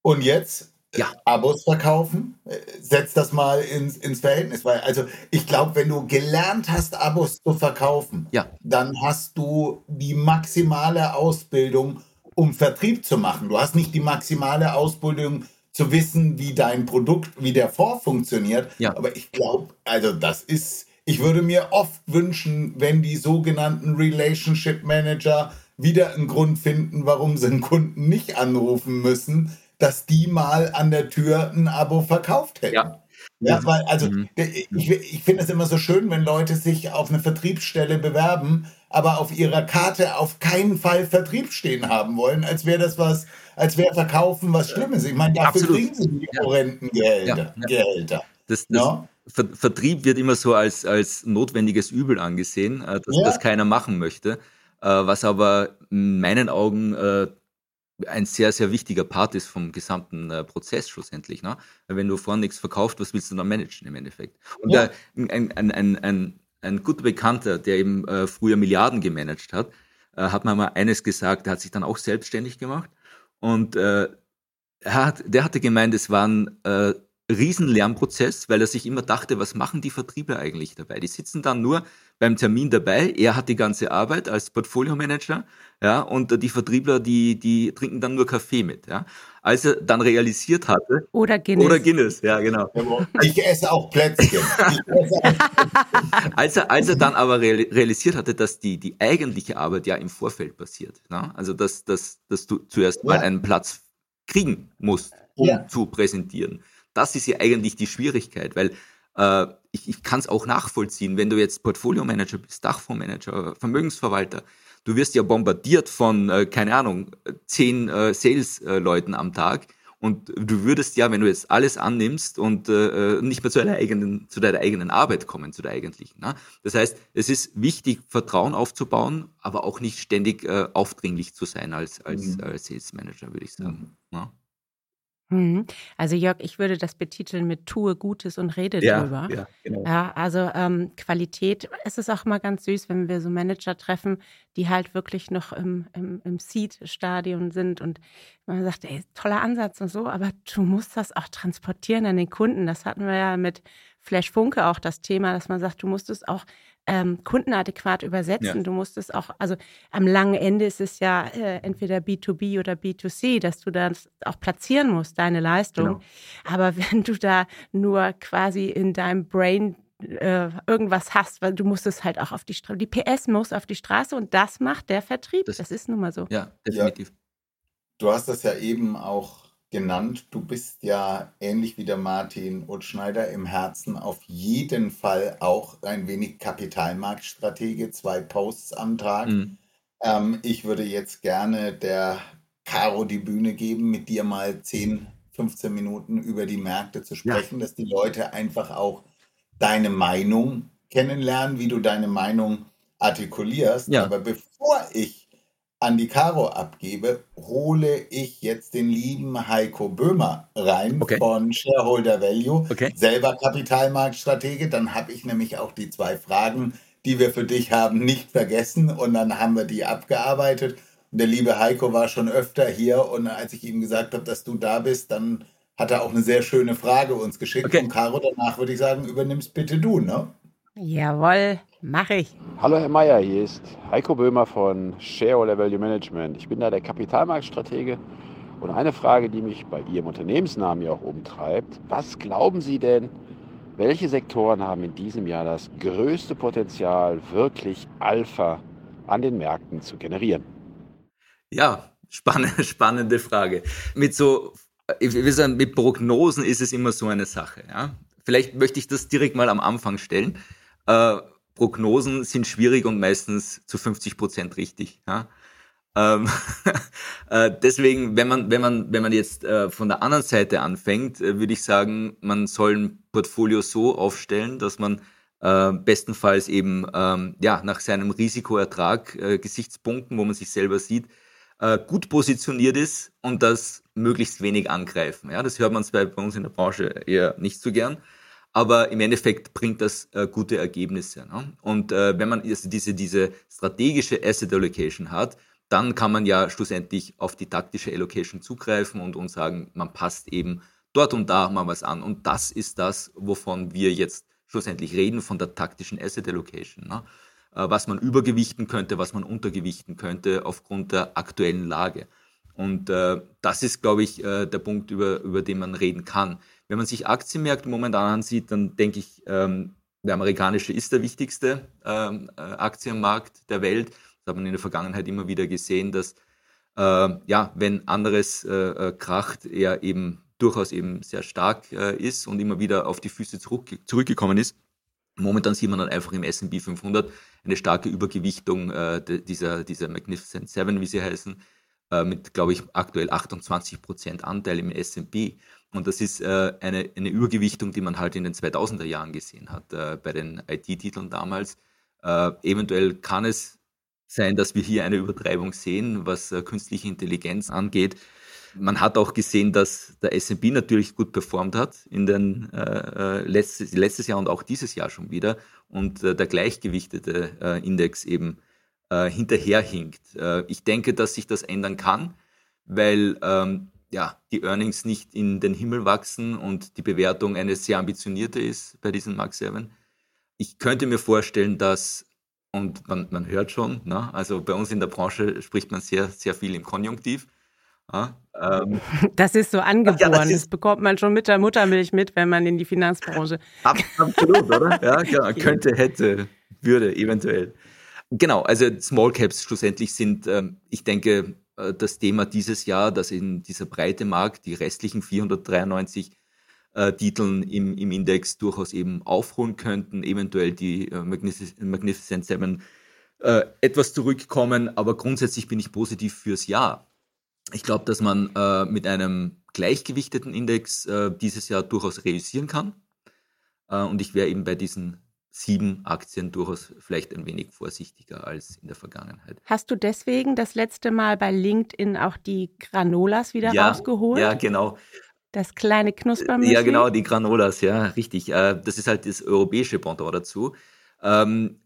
und jetzt ja. Abos verkaufen. Setz das mal ins, ins Verhältnis. Weil, also ich glaube, wenn du gelernt hast, Abos zu verkaufen, ja. dann hast du die maximale Ausbildung, um Vertrieb zu machen. Du hast nicht die maximale Ausbildung zu wissen, wie dein Produkt, wie der Fonds funktioniert. Ja. Aber ich glaube, also das ist, ich würde mir oft wünschen, wenn die sogenannten Relationship Manager wieder einen Grund finden, warum sie einen Kunden nicht anrufen müssen, dass die mal an der Tür ein Abo verkauft hätten. Ja. Ja, weil, also mhm. ich, ich finde es immer so schön, wenn Leute sich auf eine Vertriebsstelle bewerben, aber auf ihrer Karte auf keinen Fall Vertrieb stehen haben wollen, als wäre das was, als wäre Verkaufen was Schlimmes. Ich meine, dafür Absolut. kriegen sie die horrenden Gehälter. Ja. Das, das ja? Ver Vertrieb wird immer so als, als notwendiges Übel angesehen, äh, dass ja. das keiner machen möchte, äh, was aber in meinen Augen äh, ein sehr, sehr wichtiger Part ist vom gesamten äh, Prozess schlussendlich. Ne? Wenn du vorne nichts verkauft, was willst du dann managen im Endeffekt? Und ja. ein, ein, ein, ein, ein guter Bekannter, der eben äh, früher Milliarden gemanagt hat, äh, hat mir mal eines gesagt, der hat sich dann auch selbstständig gemacht und äh, er hat, der hatte gemeint, es war ein äh, Riesenlernprozess, weil er sich immer dachte, was machen die Vertriebe eigentlich dabei? Die sitzen dann nur beim Termin dabei. Er hat die ganze Arbeit als Portfolio-Manager, ja, und die Vertriebler, die, die trinken dann nur Kaffee mit, ja. Als er dann realisiert hatte. Oder Guinness. Oder Guinness, ja, genau. Ich esse auch Plätzchen. als, er, als er dann aber realisiert hatte, dass die, die eigentliche Arbeit ja im Vorfeld passiert, ja? also dass, dass, dass du zuerst ja. mal einen Platz kriegen musst, um ja. zu präsentieren. Das ist ja eigentlich die Schwierigkeit, weil äh, ich, ich kann es auch nachvollziehen, wenn du jetzt Portfolio-Manager bist, Dachfondsmanager, Vermögensverwalter, du wirst ja bombardiert von, äh, keine Ahnung, zehn äh, Sales-Leuten am Tag und du würdest ja, wenn du jetzt alles annimmst und äh, äh, nicht mehr zu deiner eigenen, zu deiner eigenen Arbeit kommen, zu der eigentlichen. Ne? Das heißt, es ist wichtig, Vertrauen aufzubauen, aber auch nicht ständig äh, aufdringlich zu sein als, als, mhm. als Sales Manager, würde ich sagen. Mhm. Ne? Mhm. Also Jörg, ich würde das betiteln mit tue Gutes und rede ja, drüber. Ja, genau. ja also ähm, Qualität, es ist auch mal ganz süß, wenn wir so Manager treffen, die halt wirklich noch im, im, im Seed-Stadion sind und man sagt, ey, toller Ansatz und so, aber du musst das auch transportieren an den Kunden. Das hatten wir ja mit Flash Funke auch das Thema, dass man sagt, du musst es auch ähm, kundenadäquat übersetzen. Ja. Du musst es auch, also am langen Ende ist es ja äh, entweder B2B oder B2C, dass du das auch platzieren musst, deine Leistung. Genau. Aber wenn du da nur quasi in deinem Brain äh, irgendwas hast, weil du musst es halt auch auf die Straße, die PS muss auf die Straße und das macht der Vertrieb. Das, das ist nun mal so. Ja, definitiv. Ja. Du hast das ja eben auch genannt. Du bist ja ähnlich wie der Martin Utschneider im Herzen auf jeden Fall auch ein wenig Kapitalmarktstratege, zwei Posts am Tag. Mhm. Ähm, ich würde jetzt gerne der Caro die Bühne geben, mit dir mal 10, 15 Minuten über die Märkte zu sprechen, ja. dass die Leute einfach auch deine Meinung kennenlernen, wie du deine Meinung artikulierst. Ja. Aber bevor ich an die Caro abgebe, hole ich jetzt den lieben Heiko Böhmer rein okay. von Shareholder Value, okay. selber Kapitalmarktstratege. Dann habe ich nämlich auch die zwei Fragen, die wir für dich haben, nicht vergessen und dann haben wir die abgearbeitet. Und der liebe Heiko war schon öfter hier und als ich ihm gesagt habe, dass du da bist, dann hat er auch eine sehr schöne Frage uns geschickt. Okay. Und Caro, danach würde ich sagen, übernimmst bitte du, ne? Jawohl, mache ich. Hallo Herr Mayer, hier ist Heiko Böhmer von Shareholder Value Management. Ich bin da der Kapitalmarktstratege und eine Frage, die mich bei Ihrem Unternehmensnamen ja auch umtreibt. Was glauben Sie denn, welche Sektoren haben in diesem Jahr das größte Potenzial, wirklich Alpha an den Märkten zu generieren? Ja, spannende, spannende Frage. Mit so, sagen, mit Prognosen ist es immer so eine Sache. Ja? Vielleicht möchte ich das direkt mal am Anfang stellen. Äh, Prognosen sind schwierig und meistens zu 50 Prozent richtig. Ja? Ähm, äh, deswegen, wenn man, wenn man, wenn man jetzt äh, von der anderen Seite anfängt, äh, würde ich sagen, man soll ein Portfolio so aufstellen, dass man äh, bestenfalls eben ähm, ja, nach seinem Risikoertrag, äh, Gesichtspunkten, wo man sich selber sieht, äh, gut positioniert ist und das möglichst wenig angreifen. Ja, das hört man zwar bei uns in der Branche eher nicht so gern, aber im Endeffekt bringt das äh, gute Ergebnisse. Ne? Und äh, wenn man diese, diese strategische Asset Allocation hat, dann kann man ja schlussendlich auf die taktische Allocation zugreifen und, und sagen, man passt eben dort und da mal was an. Und das ist das, wovon wir jetzt schlussendlich reden, von der taktischen Asset Allocation. Ne? Äh, was man übergewichten könnte, was man untergewichten könnte aufgrund der aktuellen Lage. Und äh, das ist, glaube ich, äh, der Punkt, über, über den man reden kann. Wenn man sich Aktienmärkte momentan ansieht, dann denke ich, ähm, der amerikanische ist der wichtigste ähm, äh, Aktienmarkt der Welt. Das hat man in der Vergangenheit immer wieder gesehen, dass äh, ja, wenn anderes äh, kracht, er eben durchaus eben sehr stark ist und immer wieder auf die Füße zurück, zurückgekommen ist. Momentan sieht man dann einfach im S&P 500 eine starke Übergewichtung äh, dieser, dieser Magnificent Seven, wie sie heißen, äh, mit, glaube ich, aktuell 28 Prozent Anteil im S&P. Und das ist äh, eine, eine Übergewichtung, die man halt in den 2000er Jahren gesehen hat, äh, bei den IT-Titeln damals. Äh, eventuell kann es sein, dass wir hier eine Übertreibung sehen, was äh, künstliche Intelligenz angeht. Man hat auch gesehen, dass der S&P natürlich gut performt hat in den äh, äh, letztes, letztes Jahr und auch dieses Jahr schon wieder und äh, der gleichgewichtete äh, Index eben äh, hinterherhinkt. Äh, ich denke, dass sich das ändern kann, weil ähm, ja, die Earnings nicht in den Himmel wachsen und die Bewertung eine sehr ambitionierte ist bei diesen Mark 7. Ich könnte mir vorstellen, dass und man, man hört schon, ne? also bei uns in der Branche spricht man sehr, sehr viel im Konjunktiv. Ja, ähm, das ist so angeboren. Ja, das, das, bekommt man schon mit der Muttermilch mit, wenn man in die Finanzbranche. Absolut, oder? Ja, genau. Könnte, hätte, würde, eventuell. Genau, also Small Caps schlussendlich sind, ähm, ich denke, äh, das Thema dieses Jahr, dass in dieser breite Markt die restlichen 493 äh, Titeln im, im Index durchaus eben aufholen könnten, eventuell die äh, Magnific Magnificent Seven äh, etwas zurückkommen, aber grundsätzlich bin ich positiv fürs Jahr. Ich glaube, dass man äh, mit einem gleichgewichteten Index äh, dieses Jahr durchaus realisieren kann. Äh, und ich wäre eben bei diesen sieben Aktien durchaus vielleicht ein wenig vorsichtiger als in der Vergangenheit. Hast du deswegen das letzte Mal bei LinkedIn auch die Granolas wieder ja, rausgeholt? Ja, genau. Das kleine Knuspermüsli? Ja, genau, die Granolas, ja, richtig. Äh, das ist halt das europäische Pendant dazu. Ähm,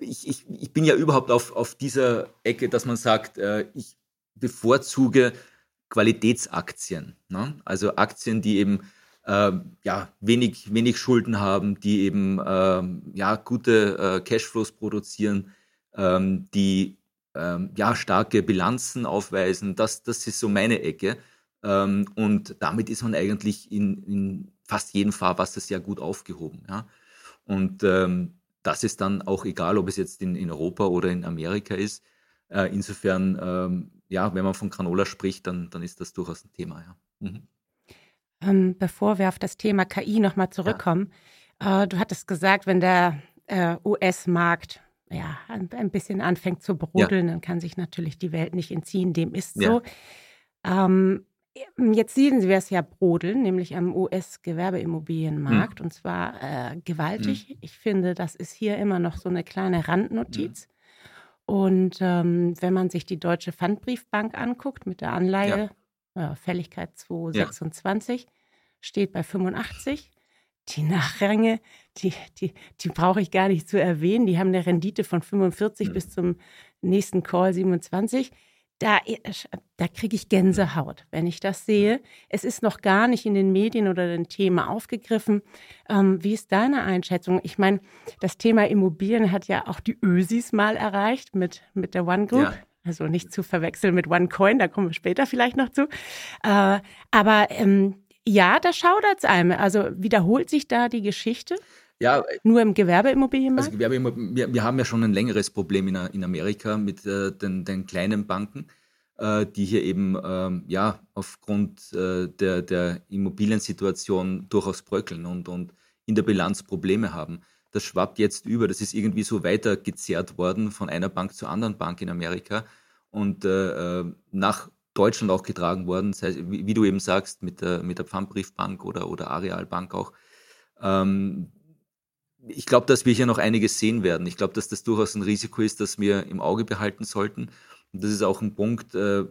ich, ich, ich bin ja überhaupt auf, auf dieser Ecke, dass man sagt, äh, ich bevorzuge Qualitätsaktien. Ne? Also Aktien, die eben äh, ja, wenig, wenig Schulden haben, die eben äh, ja, gute äh, Cashflows produzieren, ähm, die ähm, ja, starke Bilanzen aufweisen. Das, das ist so meine Ecke. Ähm, und damit ist man eigentlich in, in fast jedem Fahrwasser sehr gut aufgehoben. Ja? Und ähm, das ist dann auch egal, ob es jetzt in, in Europa oder in Amerika ist. Äh, insofern, ähm, ja, wenn man von Granola spricht, dann, dann ist das durchaus ein Thema. Ja. Mhm. Ähm, bevor wir auf das Thema KI nochmal zurückkommen, ja. äh, du hattest gesagt, wenn der äh, US-Markt ja, ein, ein, bisschen anfängt zu brodeln, ja. dann kann sich natürlich die Welt nicht entziehen. Dem ist so. Ähm, Jetzt sehen wir es ja brodeln, nämlich am US-Gewerbeimmobilienmarkt, hm. und zwar äh, gewaltig. Hm. Ich finde, das ist hier immer noch so eine kleine Randnotiz. Hm. Und ähm, wenn man sich die Deutsche Pfandbriefbank anguckt mit der Anleihe, ja. äh, Fälligkeit 226, ja. steht bei 85. Die Nachränge, die, die, die brauche ich gar nicht zu erwähnen. Die haben eine Rendite von 45 hm. bis zum nächsten Call 27 da, äh, da kriege ich Gänsehaut, wenn ich das sehe. Es ist noch gar nicht in den Medien oder den Themen aufgegriffen. Ähm, wie ist deine Einschätzung? Ich meine, das Thema Immobilien hat ja auch die Ösis mal erreicht mit, mit der One Group. Ja. Also nicht zu verwechseln mit OneCoin, da kommen wir später vielleicht noch zu. Äh, aber ähm, ja, da schaudert es einem. Also wiederholt sich da die Geschichte? Ja, Nur im Gewerbeimmobilienmarkt? Also Gewerbeimmobilien, wir, wir, haben ja schon ein längeres Problem in, in Amerika mit äh, den, den, kleinen Banken, äh, die hier eben ähm, ja, aufgrund äh, der, der Immobiliensituation durchaus bröckeln und, und in der Bilanz Probleme haben. Das schwappt jetzt über. Das ist irgendwie so weitergezerrt worden von einer Bank zur anderen Bank in Amerika und äh, äh, nach Deutschland auch getragen worden, sei, wie, wie, du eben sagst, mit der, mit der Pfandbriefbank oder, oder Arealbank auch. Ähm, ich glaube, dass wir hier noch einiges sehen werden. Ich glaube, dass das durchaus ein Risiko ist, das wir im Auge behalten sollten. Und das ist auch ein Punkt, äh,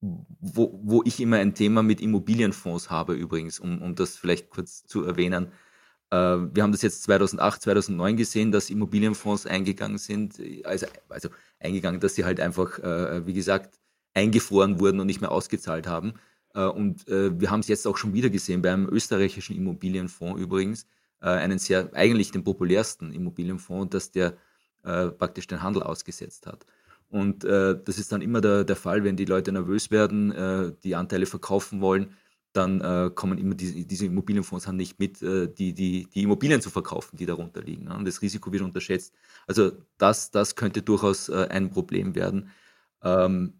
wo, wo ich immer ein Thema mit Immobilienfonds habe, übrigens, um, um das vielleicht kurz zu erwähnen. Äh, wir haben das jetzt 2008, 2009 gesehen, dass Immobilienfonds eingegangen sind, also, also eingegangen, dass sie halt einfach, äh, wie gesagt, eingefroren wurden und nicht mehr ausgezahlt haben. Äh, und äh, wir haben es jetzt auch schon wieder gesehen beim österreichischen Immobilienfonds übrigens äh, einen sehr, eigentlich den populärsten Immobilienfonds, dass der äh, praktisch den Handel ausgesetzt hat. Und äh, das ist dann immer der, der Fall, wenn die Leute nervös werden, äh, die Anteile verkaufen wollen, dann äh, kommen immer diese, diese Immobilienfonds haben nicht mit, äh, die, die, die Immobilien zu verkaufen, die darunter liegen. Ne? Und das Risiko wird unterschätzt. Also das, das könnte durchaus ein Problem werden. Ähm,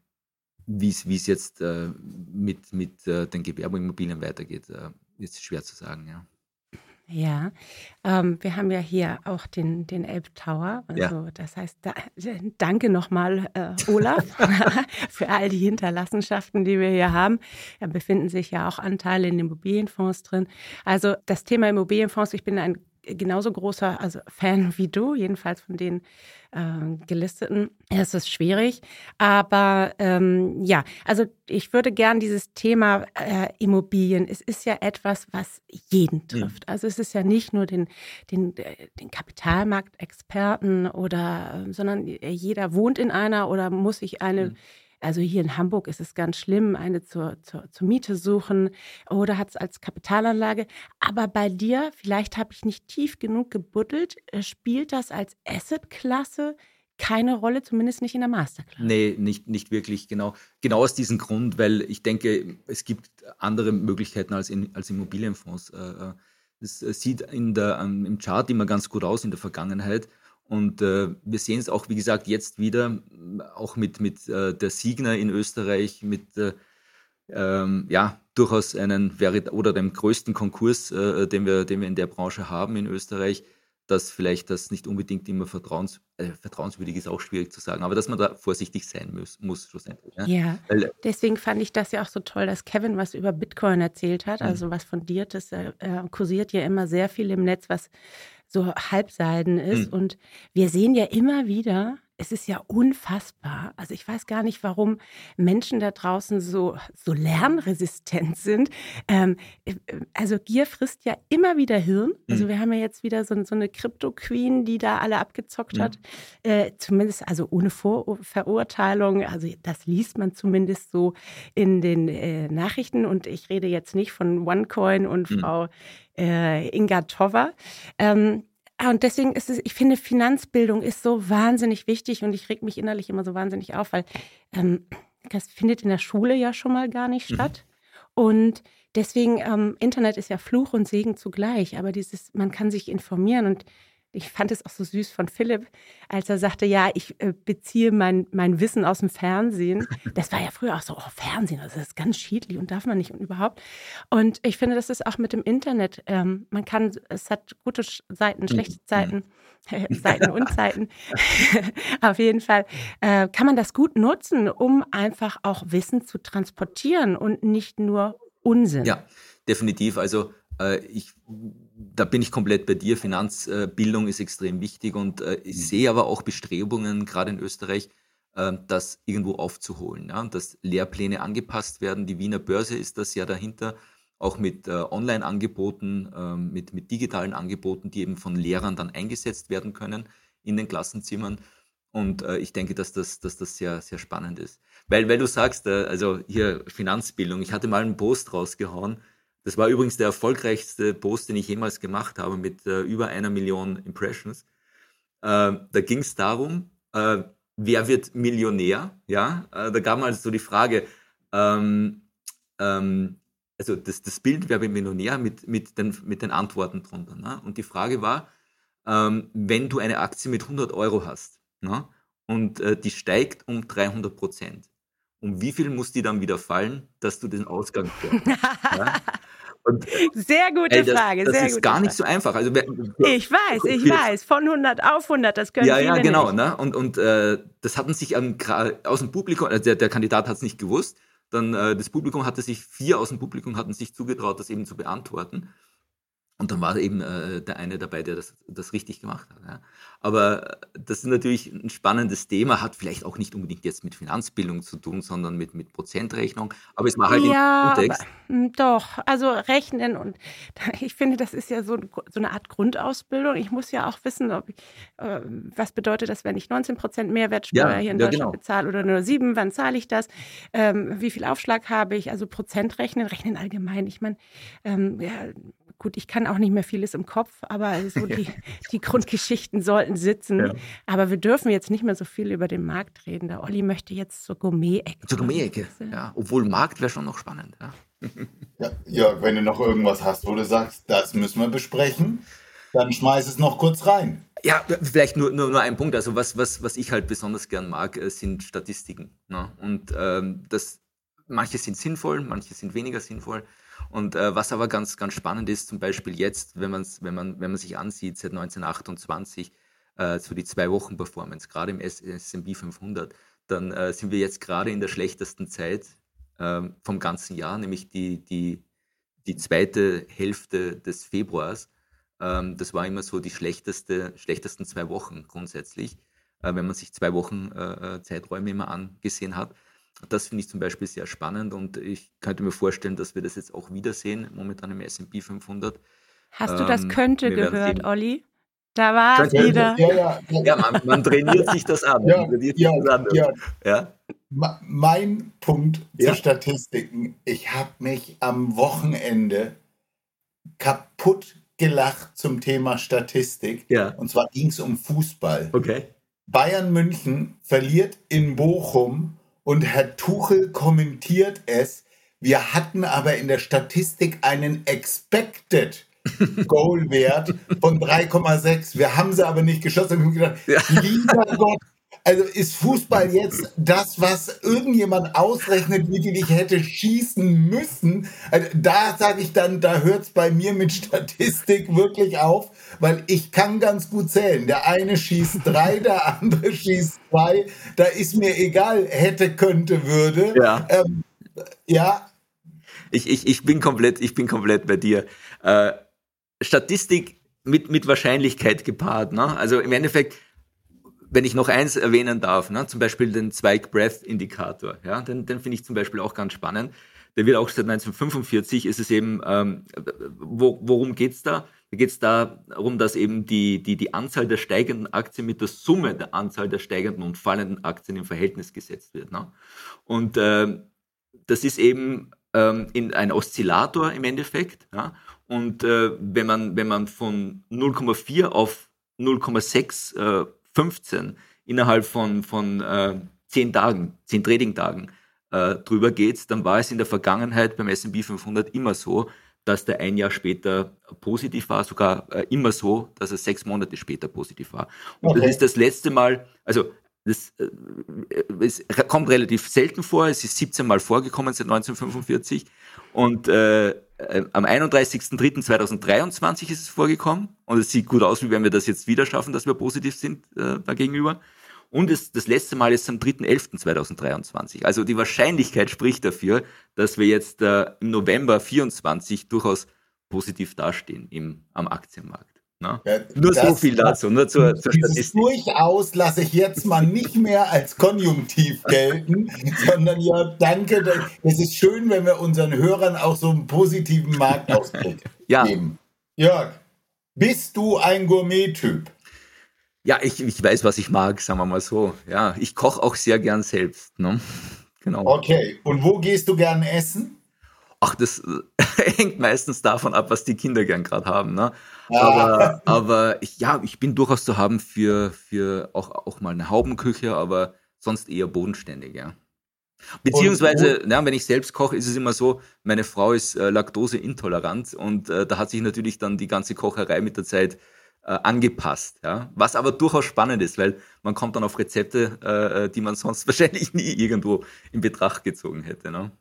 wie es jetzt äh, mit, mit äh, den Gewerbeimmobilien weitergeht, äh, ist schwer zu sagen, ja. Ja, ähm, wir haben ja hier auch den, den Elbtower. Also ja. das heißt, da, danke nochmal, äh, Olaf, für all die Hinterlassenschaften, die wir hier haben. Da befinden sich ja auch Anteile in den Immobilienfonds drin. Also das Thema Immobilienfonds, ich bin ein genauso großer also Fan wie du, jedenfalls von den äh, gelisteten. Es ist schwierig, aber ähm, ja, also ich würde gern dieses Thema äh, Immobilien. Es ist ja etwas, was jeden mhm. trifft. Mhm. Also es ist ja nicht nur den den, äh, den Kapitalmarktexperten oder, sondern jeder wohnt in einer oder muss sich eine mhm also hier in Hamburg ist es ganz schlimm, eine zur, zur, zur Miete suchen oder hat es als Kapitalanlage. Aber bei dir, vielleicht habe ich nicht tief genug gebuddelt, äh, spielt das als Assetklasse keine Rolle, zumindest nicht in der Masterclass. Nee, nicht, nicht wirklich, genau. Genau aus diesem Grund, weil ich denke, es gibt andere Möglichkeiten als, in, als Immobilienfonds. Äh, äh, das sieht in der, im Chart immer ganz gut aus in der Vergangenheit. Und äh, wir sehen es auch, wie gesagt, jetzt wieder, auch mit, mit äh, der Signer in Österreich, mit äh, ähm, ja, durchaus einen oder dem größten Konkurs, äh, den, wir, den wir in der Branche haben in Österreich, dass vielleicht das nicht unbedingt immer vertrauens, äh, vertrauenswürdig ist, auch schwierig zu sagen, aber dass man da vorsichtig sein muss, muss schlussendlich. Ja, ja. Weil, äh, deswegen fand ich das ja auch so toll, dass Kevin was über Bitcoin erzählt hat, mhm. also was fundiertes, kursiert ja immer sehr viel im Netz, was so halbseiden ist. Mhm. Und wir sehen ja immer wieder, es ist ja unfassbar. Also ich weiß gar nicht, warum Menschen da draußen so, so lernresistent sind. Ähm, äh, also Gier frisst ja immer wieder Hirn. Also mhm. wir haben ja jetzt wieder so, so eine Crypto-Queen, die da alle abgezockt hat. Äh, zumindest, also ohne Vor Verurteilung. Also das liest man zumindest so in den äh, Nachrichten. Und ich rede jetzt nicht von OneCoin und mhm. Frau äh, Inga Tover. Ähm, ah, und deswegen ist es, ich finde, Finanzbildung ist so wahnsinnig wichtig und ich reg mich innerlich immer so wahnsinnig auf, weil ähm, das findet in der Schule ja schon mal gar nicht mhm. statt. Und deswegen, ähm, Internet ist ja Fluch und Segen zugleich, aber dieses, man kann sich informieren und ich fand es auch so süß von Philipp, als er sagte, ja, ich äh, beziehe mein, mein Wissen aus dem Fernsehen. Das war ja früher auch so, oh, Fernsehen, das ist ganz schädlich und darf man nicht und überhaupt. Und ich finde, das ist auch mit dem Internet. Ähm, man kann, es hat gute Seiten, schlechte Seiten, äh, Seiten und Seiten. Auf jeden Fall äh, kann man das gut nutzen, um einfach auch Wissen zu transportieren und nicht nur Unsinn. Ja, definitiv. Also äh, ich, da bin ich komplett bei dir. Finanzbildung ist extrem wichtig und äh, ich mhm. sehe aber auch Bestrebungen, gerade in Österreich, äh, das irgendwo aufzuholen, ja, dass Lehrpläne angepasst werden. Die Wiener Börse ist das ja dahinter, auch mit Online-Angeboten, ähm, mit, mit digitalen Angeboten, die eben von Lehrern dann eingesetzt werden können in den Klassenzimmern. Und äh, ich denke, dass das, dass das sehr, sehr spannend ist. Weil, weil du sagst, äh, also hier Finanzbildung, ich hatte mal einen Post rausgehauen, das war übrigens der erfolgreichste Post, den ich jemals gemacht habe, mit äh, über einer Million Impressions. Äh, da ging es darum, äh, wer wird Millionär? Ja, äh, da gab man also so die Frage, ähm, ähm, also das, das Bild, wer wird Millionär mit, mit, den, mit den Antworten drunter. Ne? Und die Frage war, ähm, wenn du eine Aktie mit 100 Euro hast ne? und äh, die steigt um 300 Prozent, um wie viel muss die dann wieder fallen, dass du den Ausgang ja? Und, sehr gute ey, das, Frage. Das sehr ist gar nicht so einfach. Also, ich weiß, ich weiß. Von 100 auf 100, das können ja, viele Ja, genau. Nicht. Ne? Und, und äh, das hatten sich ähm, aus dem Publikum, also der, der Kandidat hat es nicht gewusst, dann äh, das Publikum hatte sich, vier aus dem Publikum hatten sich zugetraut, das eben zu beantworten. Und dann war eben äh, der eine dabei, der das, das richtig gemacht hat. Ja. Aber das ist natürlich ein spannendes Thema, hat vielleicht auch nicht unbedingt jetzt mit Finanzbildung zu tun, sondern mit, mit Prozentrechnung. Aber es macht halt ja, den Kontext. Aber, hm, doch, also rechnen und ich finde, das ist ja so, so eine Art Grundausbildung. Ich muss ja auch wissen, ob ich, äh, was bedeutet das, wenn ich 19 Prozent Mehrwertsteuer ja, hier in ja, Deutschland genau. bezahle oder nur sieben, wann zahle ich das? Ähm, wie viel Aufschlag habe ich? Also Prozentrechnen, rechnen allgemein. Ich meine, ähm, ja, gut, ich kann auch nicht mehr vieles im Kopf, aber so die, die Grundgeschichten sollten sitzen. Ja. Aber wir dürfen jetzt nicht mehr so viel über den Markt reden. Der Olli möchte jetzt zur Gourmet-Ecke. Zur Gourmet-Ecke, ja. Obwohl Markt wäre schon noch spannend. Ja. ja, Jörg, wenn du noch irgendwas hast, wo du sagst, das müssen wir besprechen, dann schmeiß es noch kurz rein. Ja, vielleicht nur, nur, nur ein Punkt. Also was, was, was ich halt besonders gern mag, äh, sind Statistiken. Ne? Und ähm, das, manche sind sinnvoll, manche sind weniger sinnvoll. Und äh, was aber ganz, ganz spannend ist, zum Beispiel jetzt, wenn, man's, wenn, man, wenn man sich ansieht, seit 1928, äh, so die Zwei-Wochen-Performance, gerade im S&P 500, dann äh, sind wir jetzt gerade in der schlechtesten Zeit äh, vom ganzen Jahr, nämlich die, die, die zweite Hälfte des Februars. Ähm, das war immer so die schlechteste, schlechtesten zwei Wochen grundsätzlich, äh, wenn man sich zwei Wochen äh, äh, Zeiträume immer angesehen hat. Das finde ich zum Beispiel sehr spannend und ich könnte mir vorstellen, dass wir das jetzt auch wiedersehen, momentan im S&P 500. Hast du das ähm, könnte gehört. Olli? Da war es wieder. Ja, ja, ja man, man, trainiert sich das an. Ja, ja, ja. ja. Mein Punkt zu Statistiken. Ich habe mich am Wochenende kaputt gelacht zum Thema Statistik. Ja. Und zwar ging es um Fußball. Okay. Bayern München verliert in Bochum und Herr Tuchel kommentiert es. Wir hatten aber in der Statistik einen Expected Goal-Wert von 3,6. Wir haben sie aber nicht geschossen. Ich habe gedacht, ja. lieber Gott, also ist Fußball jetzt das, was irgendjemand ausrechnet, wie viel ich hätte schießen müssen? Also da sage ich dann, da hört es bei mir mit Statistik wirklich auf, weil ich kann ganz gut zählen. Der eine schießt drei, der andere schießt zwei. Da ist mir egal, hätte, könnte, würde. Ja. Ähm, ja. Ich, ich, ich, bin komplett, ich bin komplett bei dir. Äh, Statistik mit, mit Wahrscheinlichkeit gepaart. Ne? Also im Endeffekt, wenn ich noch eins erwähnen darf, ne, zum Beispiel den Zweig Breath Indikator, ja, den, den finde ich zum Beispiel auch ganz spannend. Der wird auch seit 1945, ist es eben, ähm, wo, worum geht's da? Da geht es darum, dass eben die, die, die Anzahl der steigenden Aktien mit der Summe der Anzahl der steigenden und fallenden Aktien im Verhältnis gesetzt wird. Ne? Und äh, das ist eben ähm, in ein Oszillator im Endeffekt. Ja? Und äh, wenn, man, wenn man von 0,4 auf 0,6 äh, 15 innerhalb von, von äh, 10 Tagen, 10 Trading-Tagen äh, drüber geht, dann war es in der Vergangenheit beim S&P 500 immer so, dass der ein Jahr später positiv war, sogar äh, immer so, dass er sechs Monate später positiv war. Und okay. das ist das letzte Mal, also das äh, es kommt relativ selten vor, es ist 17 Mal vorgekommen seit 1945 und äh, äh am 31.03.2023 ist es vorgekommen und es sieht gut aus, wie wenn wir das jetzt wieder schaffen, dass wir positiv sind äh, dagegenüber. Und es, das letzte Mal ist am 3.11.2023. Also die Wahrscheinlichkeit spricht dafür, dass wir jetzt äh, im November 24 durchaus positiv dastehen im, am Aktienmarkt. Ne? Ja, nur das, so viel dazu, nur zur, zur Statistik. Durchaus lasse ich jetzt mal nicht mehr als Konjunktiv gelten, sondern ja, danke. Es ist schön, wenn wir unseren Hörern auch so einen positiven Marktausblick ja. geben. Jörg, bist du ein Gourmet-Typ? Ja, ich, ich weiß, was ich mag, sagen wir mal so. Ja, ich koche auch sehr gern selbst. Ne? Genau. Okay, und wo gehst du gern essen? Ach, das hängt meistens davon ab, was die Kinder gern gerade haben. Ne? Aber, aber ja, ich bin durchaus zu haben für, für auch, auch mal eine Haubenküche, aber sonst eher bodenständig, ja. Beziehungsweise, und, ja, wenn ich selbst koche, ist es immer so, meine Frau ist äh, laktoseintolerant und äh, da hat sich natürlich dann die ganze Kocherei mit der Zeit äh, angepasst. Ja? Was aber durchaus spannend ist, weil man kommt dann auf Rezepte, äh, äh die man sonst wahrscheinlich nie irgendwo in Betracht gezogen hätte. Ne?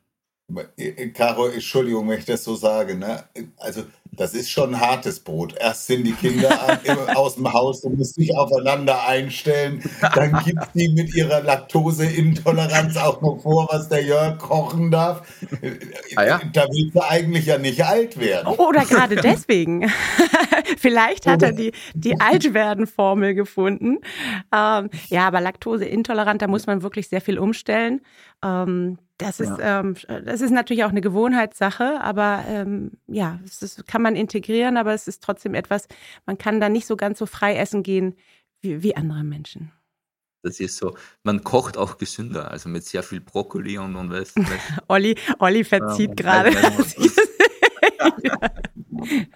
Caro, Entschuldigung, wenn ich das so sage. Ne? Also, das ist schon ein hartes Brot. Erst sind die Kinder aus dem Haus, du musst dich aufeinander einstellen. Dann gibt die mit ihrer Laktoseintoleranz auch noch vor, was der Jörg kochen darf. Ah, ja? Da willst du eigentlich ja nicht alt werden. Oder gerade deswegen. Vielleicht hat er die, die Altwerden-Formel gefunden. Ähm, ja, aber Laktoseintolerant, da muss man wirklich sehr viel umstellen. Ähm, das ist, ja. ähm, das ist natürlich auch eine Gewohnheitssache, aber ähm, ja, das kann man integrieren, aber es ist trotzdem etwas, man kann da nicht so ganz so frei essen gehen wie, wie andere Menschen. Das ist so, man kocht auch gesünder, also mit sehr viel Brokkoli und, und was. Olli, Olli verzieht ja, gerade.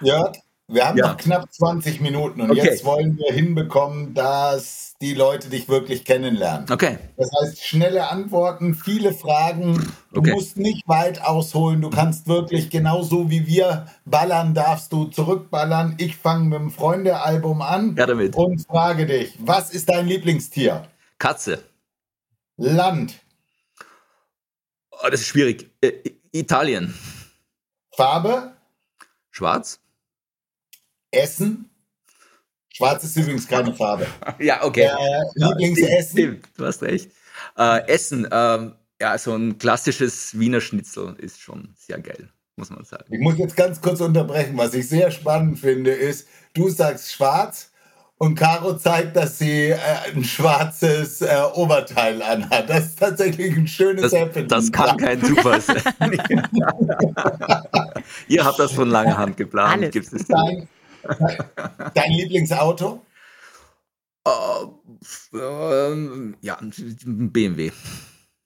ja, Wir haben ja. noch knapp 20 Minuten und okay. jetzt wollen wir hinbekommen, dass die Leute dich wirklich kennenlernen. Okay. Das heißt, schnelle Antworten, viele Fragen. Du okay. musst nicht weit ausholen. Du kannst wirklich genauso wie wir ballern, darfst du zurückballern. Ich fange mit dem Freunde-Album an ja, damit. und frage dich, was ist dein Lieblingstier? Katze. Land. Oh, das ist schwierig. Äh, Italien. Farbe? Schwarz. Essen? Schwarz ist übrigens keine Farbe. ja, okay. Äh, Lieblingsessen? Stimmt, du hast recht. Äh, Essen, ähm, ja, so ein klassisches Wiener Schnitzel ist schon sehr geil, muss man sagen. Ich muss jetzt ganz kurz unterbrechen. Was ich sehr spannend finde, ist, du sagst schwarz und Caro zeigt, dass sie äh, ein schwarzes äh, Oberteil anhat. Das ist tatsächlich ein schönes das, Happening. Das kann kein Zufall sein. Ihr habt das von langer Hand geplant. Alles. Gibt's das dein, dein Lieblingsauto? Uh, uh, ja, ein BMW.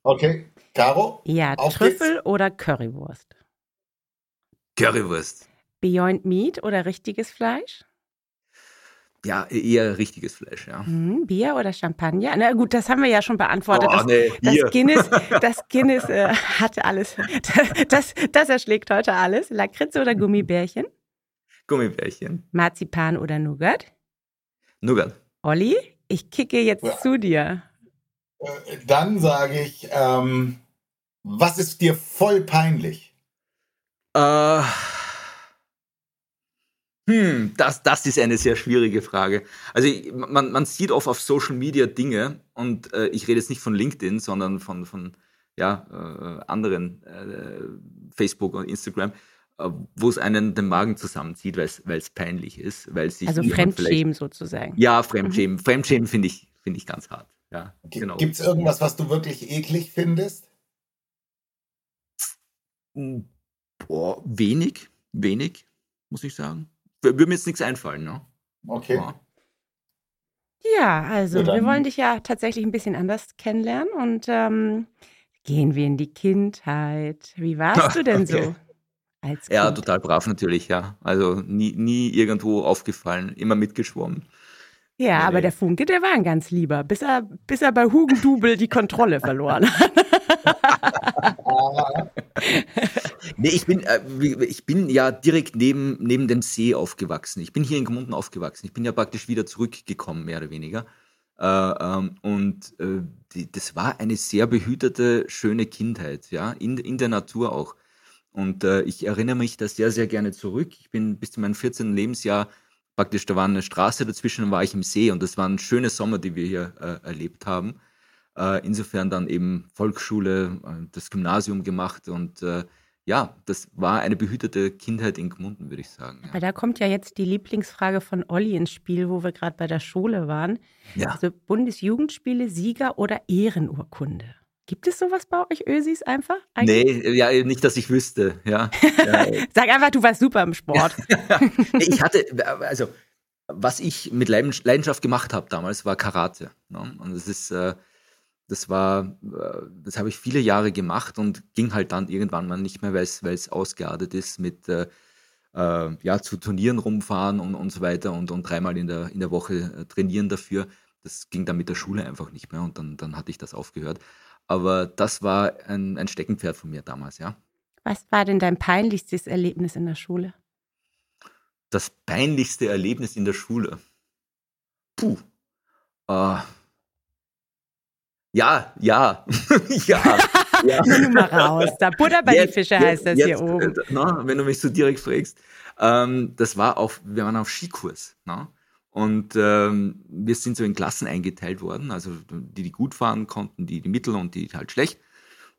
Okay. Caro? Ja, Trüffel geht's. oder Currywurst? Currywurst. Beyond Meat oder richtiges Fleisch? Ja, eher richtiges Fleisch, ja. Hm, Bier oder Champagner? Na gut, das haben wir ja schon beantwortet. Oh, das, nee, das Guinness, das Guinness äh, hatte alles. Das, das erschlägt heute alles. Lakritze oder Gummibärchen? Gummibärchen. Marzipan oder Nougat? Nougat. Olli, ich kicke jetzt ja. zu dir. Äh, dann sage ich, ähm, was ist dir voll peinlich? Äh. Hm, das, das ist eine sehr schwierige Frage. Also man, man sieht oft auf Social Media Dinge und äh, ich rede jetzt nicht von LinkedIn, sondern von, von ja, äh, anderen äh, Facebook und Instagram, äh, wo es einen den Magen zusammenzieht, weil es peinlich ist. Weil sich also Fremdschämen sozusagen. Ja, Fremdschämen. Mhm. Fremdschämen finde ich, find ich ganz hart. Ja, genau. Gibt es irgendwas, was du wirklich eklig findest? Hm, boah, wenig, wenig, muss ich sagen würde mir jetzt nichts einfallen, ne? Okay. Ja. Ja, also ja, wir wollen dich ja tatsächlich ein bisschen anders kennenlernen und ähm, gehen wir in die Kindheit. Wie warst du denn okay. so? Als kind? Ja, total brav natürlich, ja. Also nie, nie irgendwo aufgefallen, immer mitgeschwommen. Ja, ja aber nee. der Funke, der war ein ganz lieber, bis er, bis er bei Hugendubel die Kontrolle verloren hat. nee, ich bin, äh, ich bin ja direkt neben, neben dem See aufgewachsen. Ich bin hier in Gmunden aufgewachsen. Ich bin ja praktisch wieder zurückgekommen, mehr oder weniger. Äh, ähm, und äh, das war eine sehr behütete, schöne Kindheit, ja, in, in der Natur auch. Und äh, ich erinnere mich da sehr, sehr gerne zurück. Ich bin bis zu meinem 14. Lebensjahr praktisch, da war eine Straße dazwischen, dann war ich im See und das waren schöne Sommer, die wir hier äh, erlebt haben. Äh, insofern dann eben Volksschule, äh, das Gymnasium gemacht und äh, ja, das war eine behütete Kindheit in Gmunden, würde ich sagen. Ja. Aber da kommt ja jetzt die Lieblingsfrage von Olli ins Spiel, wo wir gerade bei der Schule waren. Ja. Also Bundesjugendspiele, Sieger oder Ehrenurkunde? Gibt es sowas bei euch Ösis einfach? Eigentlich? Nee, ja, nicht, dass ich wüsste, ja. Sag einfach, du warst super im Sport. ich hatte, also, was ich mit Leidenschaft gemacht habe damals, war Karate. Ne? Und das ist, äh, das war, äh, das habe ich viele Jahre gemacht und ging halt dann irgendwann mal nicht mehr, weil es ausgeartet ist mit äh, äh, ja, zu Turnieren rumfahren und, und so weiter und, und dreimal in der, in der Woche äh, trainieren dafür. Das ging dann mit der Schule einfach nicht mehr und dann, dann hatte ich das aufgehört. Aber das war ein, ein Steckenpferd von mir damals, ja. Was war denn dein peinlichstes Erlebnis in der Schule? Das peinlichste Erlebnis in der Schule. Puh. Uh, ja, ja, ja. ja. Nimm mal raus. Da Butter bei jetzt, die Fische heißt das jetzt, hier oben. Äh, na, wenn du mich so direkt fragst. Ähm, das war auf, wir waren auf Skikurs. Na? Und ähm, wir sind so in Klassen eingeteilt worden, also die, die gut fahren konnten, die, die mittel und die halt schlecht.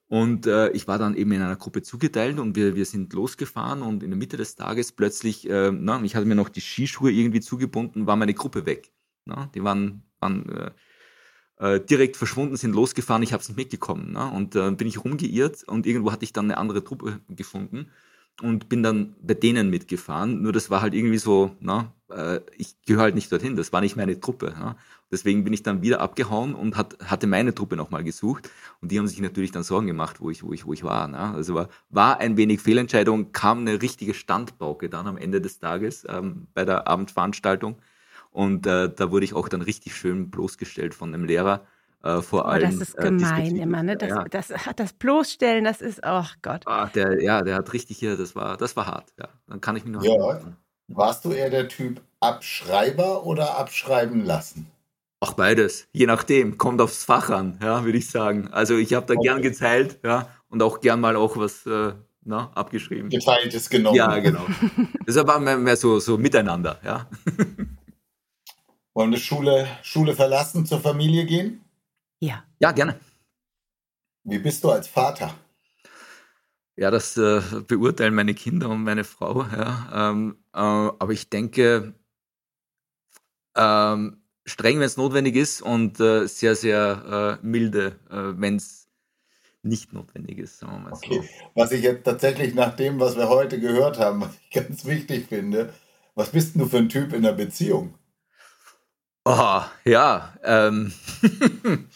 Und äh, ich war dann eben in einer Gruppe zugeteilt und wir, wir sind losgefahren und in der Mitte des Tages plötzlich, äh, na, ich hatte mir noch die Skischuhe irgendwie zugebunden, war meine Gruppe weg. Na? Die waren, waren äh, äh, direkt verschwunden sind, losgefahren, ich habe es nicht mitgekommen. Ne? Und äh, bin ich rumgeirrt und irgendwo hatte ich dann eine andere Truppe gefunden. Und bin dann bei denen mitgefahren. Nur das war halt irgendwie so, na, äh, ich gehöre halt nicht dorthin, das war nicht meine Truppe. Ja. Deswegen bin ich dann wieder abgehauen und hat, hatte meine Truppe nochmal gesucht. Und die haben sich natürlich dann Sorgen gemacht, wo ich, wo ich, wo ich war. Ne? Also war, war ein wenig Fehlentscheidung, kam eine richtige Standbauke dann am Ende des Tages ähm, bei der Abendveranstaltung. Und äh, da wurde ich auch dann richtig schön bloßgestellt von einem Lehrer. Äh, vor oh, allem. Das ist äh, gemein äh, immer, ne? Das, ja. das, das, das Bloßstellen, das ist, ach oh Gott. Ah, der, ja, der hat richtig hier, das war, das war hart. Ja, dann kann ich mich noch. Ja, warst du eher der Typ Abschreiber oder abschreiben lassen? Auch beides, je nachdem, kommt aufs Fach an, ja, würde ich sagen. Also ich habe da okay. gern geteilt, ja, und auch gern mal auch was äh, na, abgeschrieben. Geteiltes genommen. Ja, genau. das war mehr, mehr so, so miteinander, ja. Wollen wir Schule, Schule verlassen, zur Familie gehen? Ja. Ja, gerne. Wie bist du als Vater? Ja, das äh, beurteilen meine Kinder und meine Frau. Ja. Ähm, äh, aber ich denke, ähm, streng, wenn es notwendig ist und äh, sehr, sehr äh, milde, äh, wenn es nicht notwendig ist, sagen wir mal okay. so. Was ich jetzt tatsächlich nach dem, was wir heute gehört haben, was ich ganz wichtig finde, was bist du für ein Typ in der Beziehung? Oh, ja. Ähm.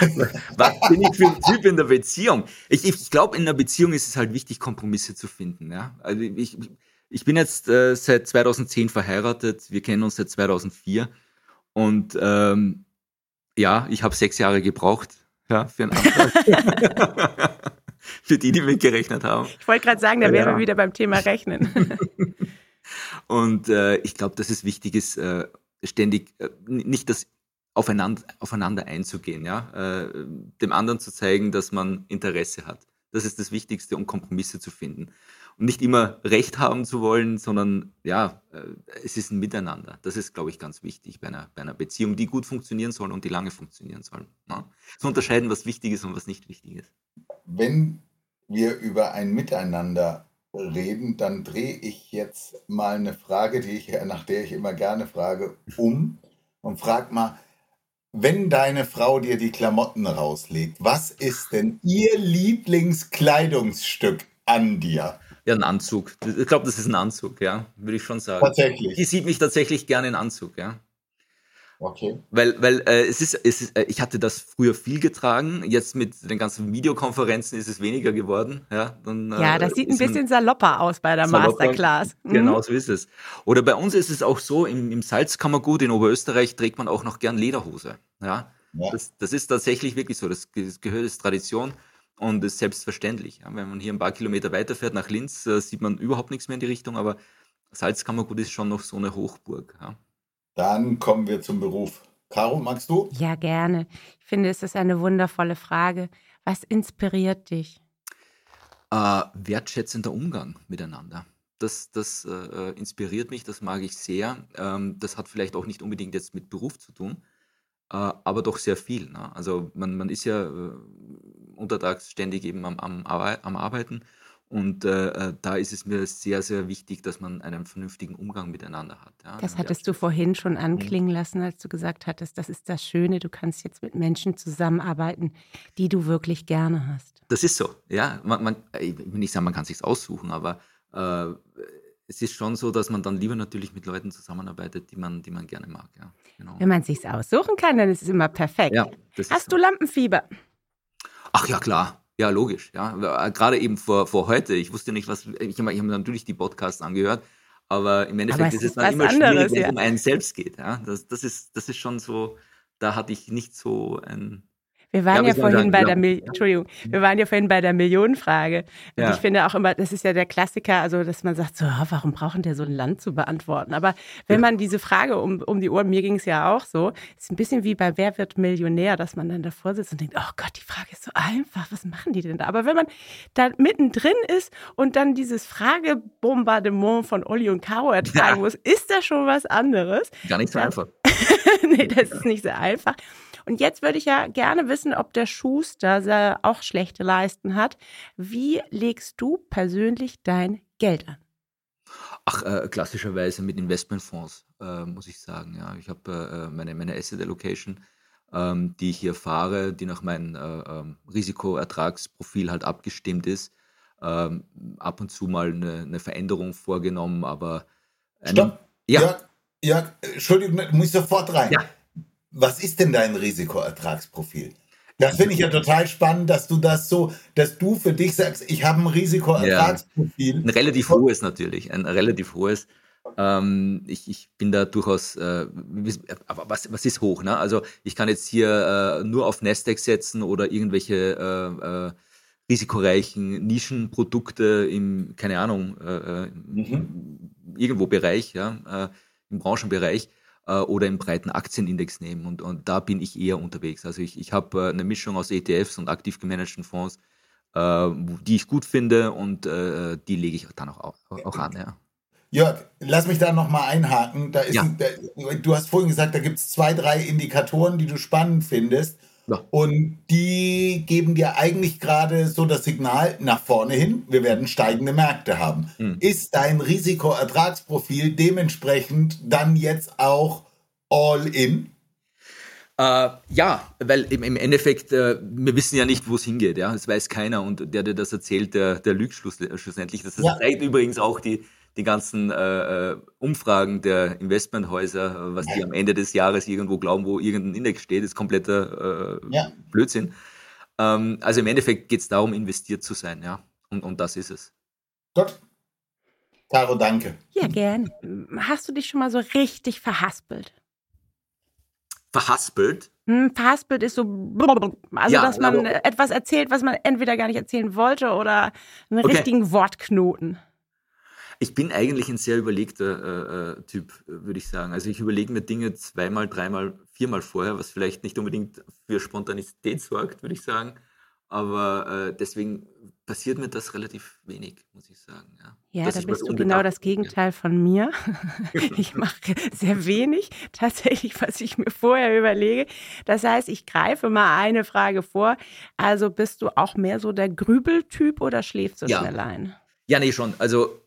Was bin ich für ein Typ in der Beziehung? Ich, ich glaube, in der Beziehung ist es halt wichtig, Kompromisse zu finden. Ja? Also ich, ich bin jetzt äh, seit 2010 verheiratet, wir kennen uns seit 2004 und ähm, ja, ich habe sechs Jahre gebraucht ja, für einen Antrag. für die, die mitgerechnet haben. Ich wollte gerade sagen, da wären ja. wir wieder beim Thema Rechnen. und äh, ich glaube, dass es wichtig ist, äh, ständig äh, nicht das aufeinander, aufeinander einzugehen, ja, äh, dem anderen zu zeigen, dass man Interesse hat. Das ist das Wichtigste, um Kompromisse zu finden. Und nicht immer Recht haben zu wollen, sondern ja, äh, es ist ein Miteinander. Das ist, glaube ich, ganz wichtig bei einer, bei einer Beziehung, die gut funktionieren soll und die lange funktionieren soll. Ja? Zu unterscheiden, was wichtig ist und was nicht wichtig ist. Wenn wir über ein Miteinander reden, dann drehe ich jetzt mal eine Frage, die ich, nach der ich immer gerne frage, um und frag mal, wenn deine Frau dir die Klamotten rauslegt, was ist denn ihr Lieblingskleidungsstück an dir? Ja, ein Anzug. Ich glaube, das ist ein Anzug, ja, würde ich schon sagen. Tatsächlich. Die sieht mich tatsächlich gerne in Anzug, ja. Okay. Weil, weil äh, es, ist, es ist, äh, ich hatte das früher viel getragen, jetzt mit den ganzen Videokonferenzen ist es weniger geworden. Ja, dann, äh, ja das sieht ein bisschen salopper aus bei der salopper, Masterclass. Mhm. Genau, so ist es. Oder bei uns ist es auch so, im, im Salzkammergut in Oberösterreich trägt man auch noch gern Lederhose. Ja, ja. Das, das ist tatsächlich wirklich so, das, das gehört als Tradition und ist selbstverständlich. Ja, wenn man hier ein paar Kilometer weiterfährt nach Linz, äh, sieht man überhaupt nichts mehr in die Richtung, aber Salzkammergut ist schon noch so eine Hochburg. Ja. Dann kommen wir zum Beruf. Caro, magst du? Ja, gerne. Ich finde, es ist eine wundervolle Frage. Was inspiriert dich? Äh, wertschätzender Umgang miteinander. Das, das äh, inspiriert mich, das mag ich sehr. Ähm, das hat vielleicht auch nicht unbedingt jetzt mit Beruf zu tun, äh, aber doch sehr viel. Ne? Also man, man ist ja äh, untertags ständig eben am, am, am Arbeiten und äh, äh, da ist es mir sehr, sehr wichtig, dass man einen vernünftigen Umgang miteinander hat. Ja, das hattest du vorhin schon mhm. anklingen lassen, als du gesagt hattest, das ist das Schöne, du kannst jetzt mit Menschen zusammenarbeiten, die du wirklich gerne hast. Das ist so, ja. Man, man, ich will nicht sagen, man kann es sich aussuchen, aber äh, es ist schon so, dass man dann lieber natürlich mit Leuten zusammenarbeitet, die man, die man gerne mag. Ja, genau. Wenn man es sich aussuchen kann, dann ist es immer perfekt. Ja, hast du Lampenfieber? Ach ja, klar. Ja, logisch. Ja, gerade eben vor, vor heute. Ich wusste nicht, was. Ich habe hab natürlich die Podcasts angehört, aber im Endeffekt aber ist es dann immer anderes, schwierig, wenn ja. es um einen selbst geht. Ja, das, das ist, das ist schon so. Da hatte ich nicht so ein wir waren ja, ja vorhin bei der Mil Entschuldigung, wir waren ja vorhin bei der Millionenfrage. Und ja. ich finde auch immer, das ist ja der Klassiker, also dass man sagt, so, warum brauchen der so ein Land zu beantworten? Aber wenn man diese Frage um, um die Ohren, mir ging es ja auch so, ist ein bisschen wie bei Wer wird Millionär, dass man dann davor sitzt und denkt, oh Gott, die Frage ist so einfach, was machen die denn da? Aber wenn man da mittendrin ist und dann dieses Fragebombardement von Olli und Caro ertragen ja. muss, ist das schon was anderes. Gar nicht so einfach. nee, das ist nicht so einfach. Und jetzt würde ich ja gerne wissen, ob der Schuster auch schlechte Leisten hat. Wie legst du persönlich dein Geld an? Ach, äh, klassischerweise mit Investmentfonds, äh, muss ich sagen. Ja, ich habe äh, meine, meine Asset Allocation, ähm, die ich hier fahre, die nach meinem äh, ähm, Risikoertragsprofil halt abgestimmt ist. ähm, ab und zu mal eine, eine Veränderung vorgenommen, aber Stopp. Ja. Jörg, Jörg, Entschuldigung, du musst sofort rein. Ja. Was ist denn dein Risikoertragsprofil? Das finde ich ja total spannend, dass du das so, dass du für dich sagst, ich habe ein Risikoertragsprofil. Ja, ein relativ hohes natürlich, ein relativ hohes. Ähm, ich, ich, bin da durchaus, äh, aber was, was ist hoch? Ne? Also ich kann jetzt hier äh, nur auf Nasdaq setzen oder irgendwelche äh, äh risikoreichen Nischenprodukte im, keine Ahnung, äh, äh, mhm. irgendwo Bereich, ja, im Branchenbereich oder im breiten Aktienindex nehmen. Und, und da bin ich eher unterwegs. Also ich, ich habe eine Mischung aus ETFs und aktiv gemanagten Fonds, die ich gut finde und die lege ich dann auch, auch an. Ja. Jörg, lass mich da nochmal einhaken. Da ist ja. ein, da, du hast vorhin gesagt, da gibt es zwei, drei Indikatoren, die du spannend findest. Ja. Und die geben dir eigentlich gerade so das Signal nach vorne hin, wir werden steigende Märkte haben. Hm. Ist dein Risikoertragsprofil dementsprechend dann jetzt auch all in? Äh, ja, weil im, Endeffekt, äh, wir wissen ja nicht, wo es hingeht. Ja? Das weiß keiner. Und der, der das erzählt, der, der lügt schlussendlich. Das ja. zeigt übrigens auch die, die ganzen äh, äh, Umfragen der Investmenthäuser, was die am Ende des Jahres irgendwo glauben, wo irgendein Index steht, ist kompletter äh, ja. Blödsinn. Ähm, also im Endeffekt geht es darum, investiert zu sein, ja. Und, und das ist es. Gut. Caro, danke. Ja, gern. Hast du dich schon mal so richtig verhaspelt? Verhaspelt? Hm, verhaspelt ist so, also ja, dass man etwas erzählt, was man entweder gar nicht erzählen wollte oder einen okay. richtigen Wortknoten. Ich bin eigentlich ein sehr überlegter äh, äh Typ, würde ich sagen. Also ich überlege mir Dinge zweimal, dreimal, viermal vorher, was vielleicht nicht unbedingt für Spontanität sorgt, würde ich sagen. Aber äh, deswegen passiert mir das relativ wenig, muss ich sagen. Ja, ja da bist du genau das Gegenteil von mir. ich mache sehr wenig, tatsächlich, was ich mir vorher überlege. Das heißt, ich greife mal eine Frage vor. Also bist du auch mehr so der Grübeltyp oder schläfst du ja. schnell ein? Ja, nee, schon. Also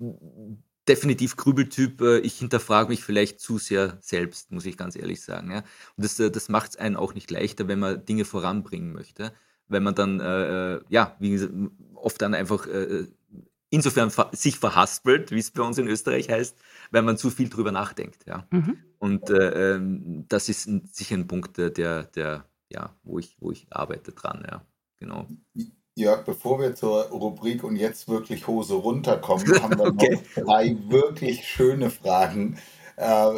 definitiv Grübeltyp. Äh, ich hinterfrage mich vielleicht zu sehr selbst, muss ich ganz ehrlich sagen. Ja? Und das, äh, das macht es einen auch nicht leichter, wenn man Dinge voranbringen möchte. Wenn man dann, äh, äh ja, wie gesagt, oft dann einfach äh, insofern sich verhaspelt, wie es bei uns in Österreich heißt, weil man zu viel drüber nachdenkt. Ja? Mhm. Und äh, ähm, das ist sicher ein Punkt, der, der, ja, wo ich, wo ich arbeite dran, ja. Genau. Jörg, bevor wir zur Rubrik und jetzt wirklich Hose runterkommen, haben wir okay. noch drei wirklich schöne Fragen. Äh,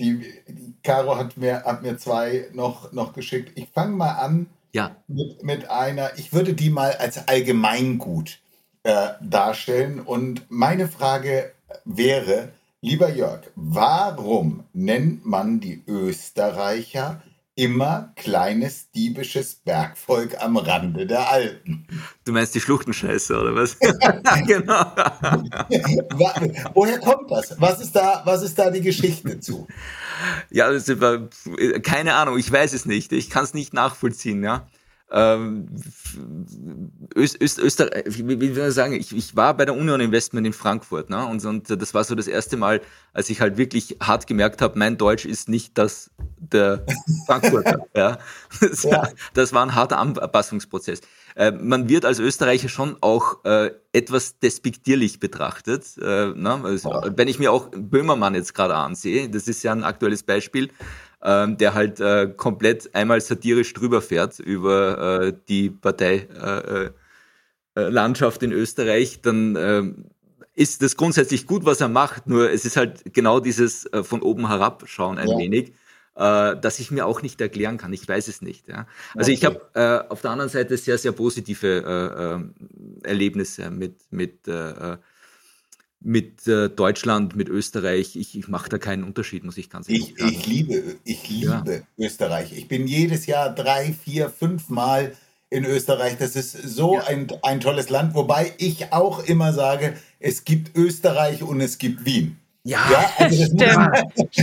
die, die Caro hat mir, hat mir zwei noch, noch geschickt. Ich fange mal an ja. mit, mit einer, ich würde die mal als Allgemeingut äh, darstellen. Und meine Frage wäre, lieber Jörg, warum nennt man die Österreicher immer kleines diebisches Bergvolk am Rande der Alpen. Du meinst die Schluchtenscheiße, oder was? genau. Woher kommt das? Was ist da, was ist da die Geschichte zu? Ja, keine Ahnung, ich weiß es nicht. Ich kann es nicht nachvollziehen, ja ähm, Öst, Öst, Österreich, wie, wie will ich sagen, ich, ich war bei der Union Investment in Frankfurt, ne? Und, und das war so das erste Mal, als ich halt wirklich hart gemerkt habe, mein Deutsch ist nicht das der Frankfurter. ja. Das, ja. das war ein harter Anpassungsprozess. Äh, man wird als Österreicher schon auch äh, etwas despektierlich betrachtet. Äh, ne? also, wenn ich mir auch Böhmermann jetzt gerade ansehe, das ist ja ein aktuelles Beispiel, ähm, der halt äh, komplett einmal satirisch drüber fährt über äh, die Parteilandschaft äh, äh in Österreich, dann ähm, ist das grundsätzlich gut, was er macht, nur es ist halt genau dieses äh, von oben herabschauen ein ja. wenig, äh, dass ich mir auch nicht erklären kann. Ich weiß es nicht. Ja. Also okay. ich habe äh, auf der anderen Seite sehr, sehr positive äh, äh, Erlebnisse mit, mit äh, mit äh, Deutschland, mit Österreich, ich, ich mache da keinen Unterschied, muss ich ganz ehrlich sagen. Ich liebe, ich liebe ja. Österreich. Ich bin jedes Jahr drei, vier, fünf Mal in Österreich. Das ist so ja. ein, ein tolles Land, wobei ich auch immer sage, es gibt Österreich und es gibt Wien. Ja, ja also das, muss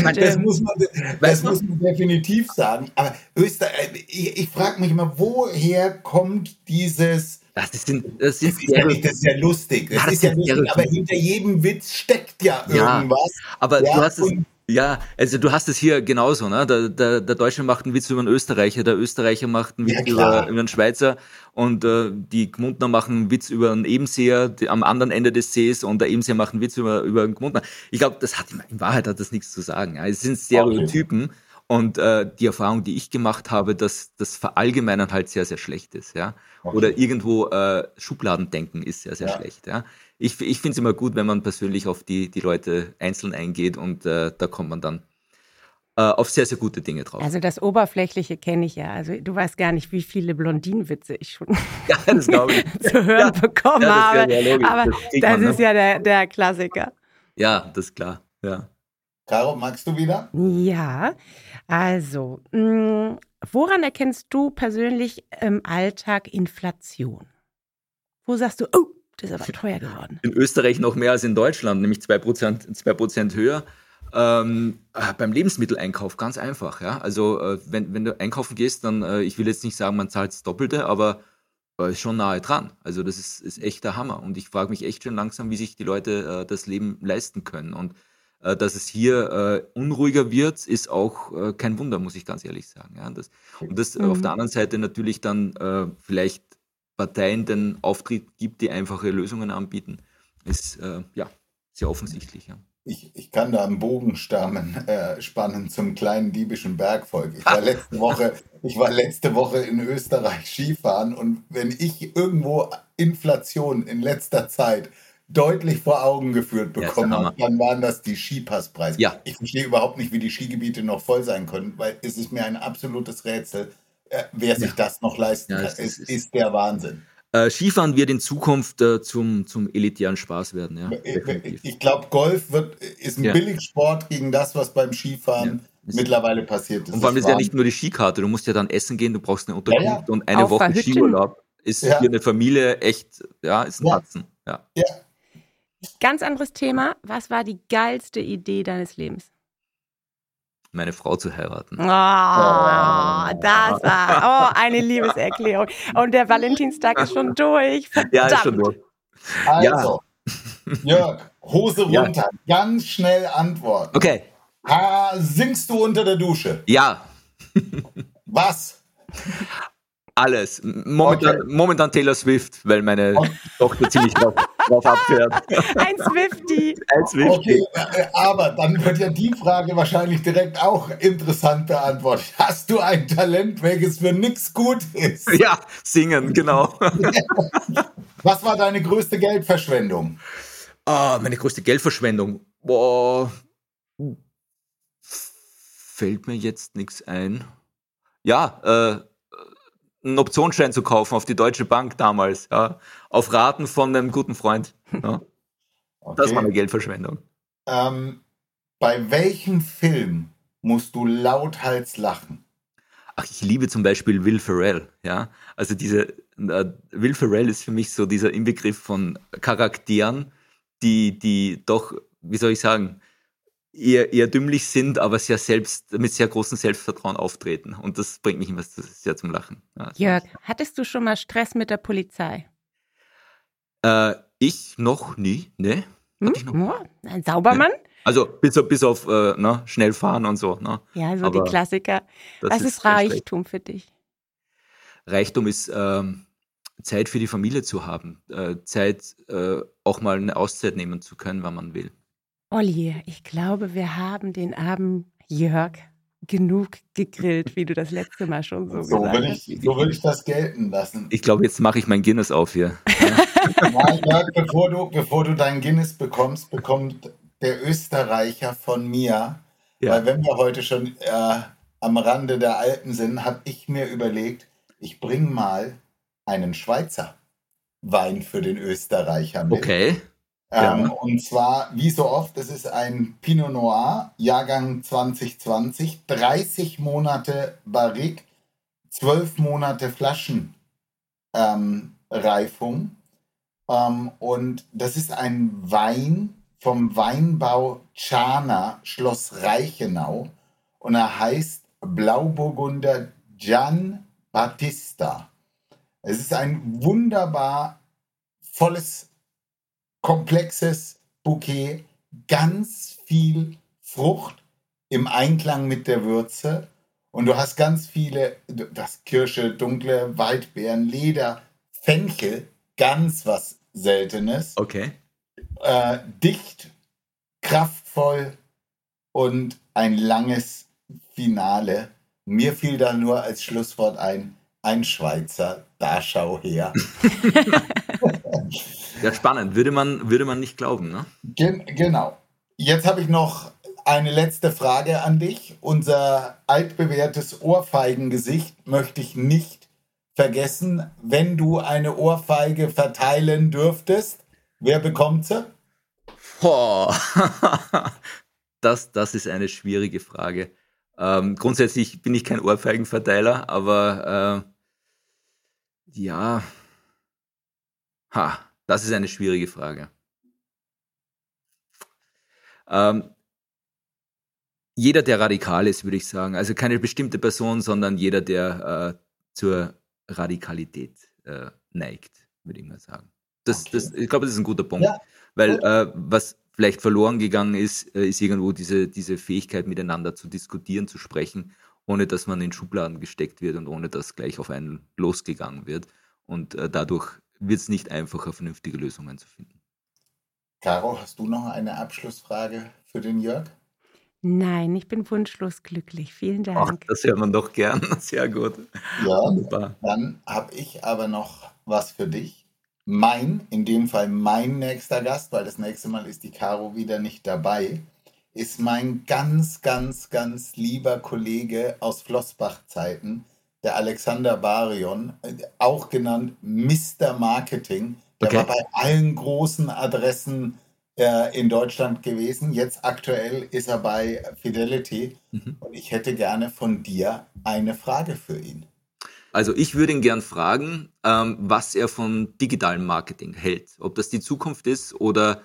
man, das, muss man, das muss man definitiv sagen. Aber Österreich, ich, ich frage mich immer, woher kommt dieses das ist, das ist, das ist, ja, nicht, das ist ja lustig. Das, das ist ja lustig, aber hinter jedem Witz steckt ja, ja irgendwas. Aber ja, du hast es. Ja, also du hast es hier genauso, ne? Der, der, der Deutsche macht einen Witz über einen Österreicher, der Österreicher macht einen Witz ja, über, über einen Schweizer und äh, die Gmundner machen einen Witz über einen Ebenseher die, am anderen Ende des Sees und der Ebenseher macht einen Witz über, über einen Gmundner. Ich glaube, das hat in Wahrheit hat das nichts zu sagen. Ja? Es sind Stereotypen. Okay. Und äh, die Erfahrung, die ich gemacht habe, dass das Verallgemeinern halt sehr, sehr schlecht ist, ja. Okay. Oder irgendwo äh, Schubladendenken ist sehr, sehr ja. schlecht, ja. Ich, ich finde es immer gut, wenn man persönlich auf die, die Leute einzeln eingeht und äh, da kommt man dann äh, auf sehr, sehr gute Dinge drauf. Also das Oberflächliche kenne ich ja. Also du weißt gar nicht, wie viele Blondinenwitze ich schon ja, das ich. zu hören ja. bekommen ja, habe. Ja Aber das, das man, ist ne? ja der, der Klassiker. Ja, das ist klar, ja. Caro, magst du wieder? Ja, also, mh, mm, woran erkennst du persönlich im Alltag Inflation? Wo sagst du, oh, das ist aber teuer geworden? In Österreich noch mehr als in Deutschland, nämlich 2%, 2 höher. Ähm, äh, beim Lebensmitteleinkauf ganz einfach, ja. Also äh, wenn, wenn du einkaufen gehst, dann, äh, ich will jetzt nicht sagen, man zahlt das Doppelte, aber äh, ist schon nahe dran. Also das ist, ist echt der Hammer. Und ich frage mich echt schon langsam, wie sich die Leute äh, das Leben leisten können. Und äh, dass es hier unruhiger wird, ist auch kein Wunder, muss ich ganz ehrlich sagen. Ja, das, und das mhm. auf der anderen Seite natürlich dann vielleicht Parteien den Auftritt gibt, die einfache Lösungen anbieten, ist äh, ja sehr offensichtlich. Ja. Ich, ich kann da einen Bogen stammen, äh, spannen zum kleinen diebischen Bergvolk. Ich war letzte Woche, ich war letzte Woche in Österreich Skifahren und wenn ich irgendwo Inflation in letzter Zeit deutlich vor Augen geführt bekommen ja, habe, dann waren das die Skipasspreise. Ja. Ich verstehe überhaupt nicht, wie die Skigebiete noch voll sein können, weil es ist mir ein absolutes Rätsel, äh, wer sich ja. das noch leisten kann. Es ist, ist, der Wahnsinn. Äh, Skifahren wird in Zukunft äh, zum, zum elitären Spaß werden. Ja, äh, äh, ich glaube, Golf wird, ist ein ja. Billigsport gegen das, was beim Skifahren mittlerweile passiert ist. Und vor allem ist ja nicht nur die Skikarte, du musst ja dann essen gehen, du brauchst eine Unterkunft und eine Auch Woche Skiurlaub ist für eine Familie echt, ja, ist ein Batzen. Ja. ja. Ganz anderes Thema. Was war die geilste Idee deines Lebens? Meine Frau zu heiraten. Oh, oh. das war oh, eine Liebeserklärung. Und der Valentinstag ist schon durch. Verdammt. Ja, ist schon durch. Also, ja. Jörg, Hose runter. Ja. Ganz schnell antworten. Okay. Ah, singst du unter der Dusche? Ja. Was? Alles. Momentan, okay. momentan Taylor Swift, weil meine okay. Tochter ziemlich drauf, drauf abfährt. Ein Swifty. Ein Swifty. Okay, äh, aber dann wird ja die Frage wahrscheinlich direkt auch interessant beantwortet. Hast du ein Talent, welches für nichts gut ist? Ja, singen, genau. Was war deine größte Geldverschwendung? Ah, meine größte Geldverschwendung. Boah. Fällt mir jetzt nichts ein. Ja, äh, einen Optionsschein zu kaufen auf die Deutsche Bank damals, ja, auf Raten von einem guten Freund. Ja. Okay. Das war eine Geldverschwendung. Ähm, bei welchem Film musst du lauthals lachen? Ach, ich liebe zum Beispiel Will Ferrell, ja. Also diese, äh, Will Ferrell ist für mich so dieser Inbegriff von Charakteren, die, die doch, wie soll ich sagen, eher, eher dümmlich sind, aber sehr selbst, mit sehr großem Selbstvertrauen auftreten. Und das bringt mich immer sehr zum Lachen. Ja, Jörg, hattest du schon mal Stress mit der Polizei? Äh, ich noch nie, ne? Hm? Noch? Ein Saubermann? Nee. Also bis, bis auf äh, ne, schnell fahren und so. Ne? Ja, so aber die Klassiker. Was ist, ist Reichtum für dich? Reichtum ist ähm, Zeit für die Familie zu haben, äh, Zeit äh, auch mal eine Auszeit nehmen zu können, wann man will. Olli, ich glaube, wir haben den Abend, Jörg, genug gegrillt, wie du das letzte Mal schon so, so gesagt hast. so würde ich das gelten lassen. Ich glaube, jetzt mache ich mein Guinness auf hier. Nein, Jörg, bevor du, bevor du dein Guinness bekommst, bekommt der Österreicher von mir, ja. weil wenn wir heute schon äh, am Rande der Alpen sind, habe ich mir überlegt, ich bringe mal einen Schweizer Wein für den Österreicher mit. Okay. Ähm. Und zwar, wie so oft, es ist ein Pinot Noir, Jahrgang 2020, 30 Monate Barrique, 12 Monate Flaschenreifung. Ähm, ähm, und das ist ein Wein vom Weinbau Chana, Schloss Reichenau. Und er heißt Blauburgunder Gian Battista. Es ist ein wunderbar volles komplexes Bouquet, ganz viel Frucht, im Einklang mit der Würze. Und du hast ganz viele, das Kirsche, dunkle Waldbeeren, Leder, Fenchel, ganz was Seltenes. Okay. Äh, dicht, kraftvoll und ein langes Finale. Mir fiel da nur als Schlusswort ein, ein Schweizer, da schau her. ja, spannend. Würde man, würde man nicht glauben, ne? Gen genau. Jetzt habe ich noch eine letzte Frage an dich. Unser altbewährtes Ohrfeigengesicht möchte ich nicht vergessen. Wenn du eine Ohrfeige verteilen dürftest, wer bekommt sie? Oh. das, das ist eine schwierige Frage. Ähm, grundsätzlich bin ich kein Ohrfeigenverteiler, aber äh, ja, ha, das ist eine schwierige Frage. Ähm, jeder, der radikal ist, würde ich sagen. Also keine bestimmte Person, sondern jeder, der äh, zur Radikalität äh, neigt, würde ich mal sagen. Das, okay. das, ich glaube, das ist ein guter Punkt. Ja. Weil äh, was vielleicht verloren gegangen ist, äh, ist irgendwo diese, diese Fähigkeit, miteinander zu diskutieren, zu sprechen, ohne dass man in Schubladen gesteckt wird und ohne dass gleich auf einen losgegangen wird. Und äh, dadurch wird es nicht einfacher, vernünftige Lösungen zu finden. Caro, hast du noch eine Abschlussfrage für den Jörg? Nein, ich bin wunschlos glücklich. Vielen Dank. Ach, das hört man doch gern. Sehr gut. Ja, Wunderbar. dann habe ich aber noch was für dich mein, in dem Fall mein nächster Gast, weil das nächste Mal ist die Caro wieder nicht dabei, ist mein ganz, ganz, ganz lieber Kollege aus Flossbach-Zeiten, der Alexander Barion, auch genannt Mr. Marketing. Der okay. war bei allen großen Adressen äh, in Deutschland gewesen. Jetzt aktuell ist er bei Fidelity. Mhm. Und ich hätte gerne von dir eine Frage für ihn. Also ich würde ihn gern fragen, ähm, was er von digitalem Marketing hält. Ob das die Zukunft ist oder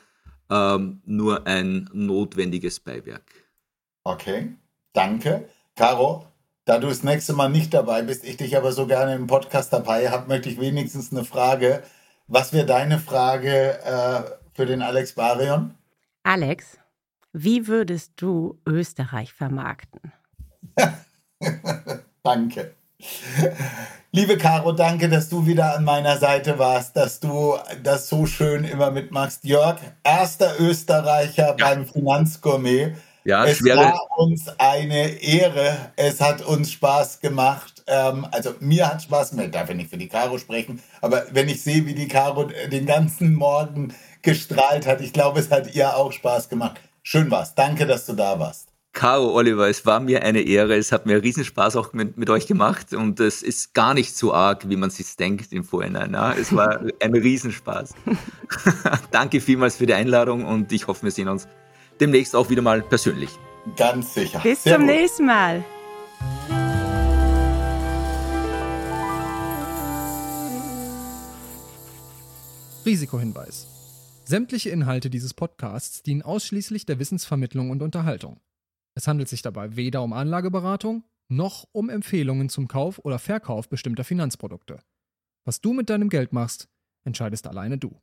ähm, nur ein notwendiges Beiwerk. Okay, danke. Caro, da du das nächste Mal nicht dabei bist, ich dich aber so gerne im Podcast dabei habe, möchte ich wenigstens eine Frage. Was wäre deine Frage äh, für den Alex Barion? Alex, wie würdest du Österreich vermarkten? danke. Liebe Caro, danke, dass du wieder an meiner Seite warst, dass du das so schön immer mitmachst. Jörg, erster Österreicher ja. beim Finanzgourmet. Ja, es schwere. war uns eine Ehre. Es hat uns Spaß gemacht. Ähm, also mir hat Spaß gemacht. Ich darf ja nicht für die Caro sprechen, aber wenn ich sehe, wie die Caro den ganzen Morgen gestrahlt hat, ich glaube, es hat ihr auch Spaß gemacht. Schön war's. Danke, dass du da warst. Caro, Oliver, es war mir eine Ehre. Es hat mir riesen Spaß auch mit, mit euch gemacht und es ist gar nicht so arg, wie man sich denkt im Vorhinein. Ja? Es war ein Riesenspaß. Danke vielmals für die Einladung und ich hoffe, wir sehen uns demnächst auch wieder mal persönlich. Ganz sicher. Bis Sehr zum gut. nächsten Mal. Risikohinweis. Sämtliche Inhalte dieses Podcasts dienen ausschließlich der Wissensvermittlung und Unterhaltung. Es handelt sich dabei weder um Anlageberatung noch um Empfehlungen zum Kauf oder Verkauf bestimmter Finanzprodukte. Was du mit deinem Geld machst, entscheidest alleine du.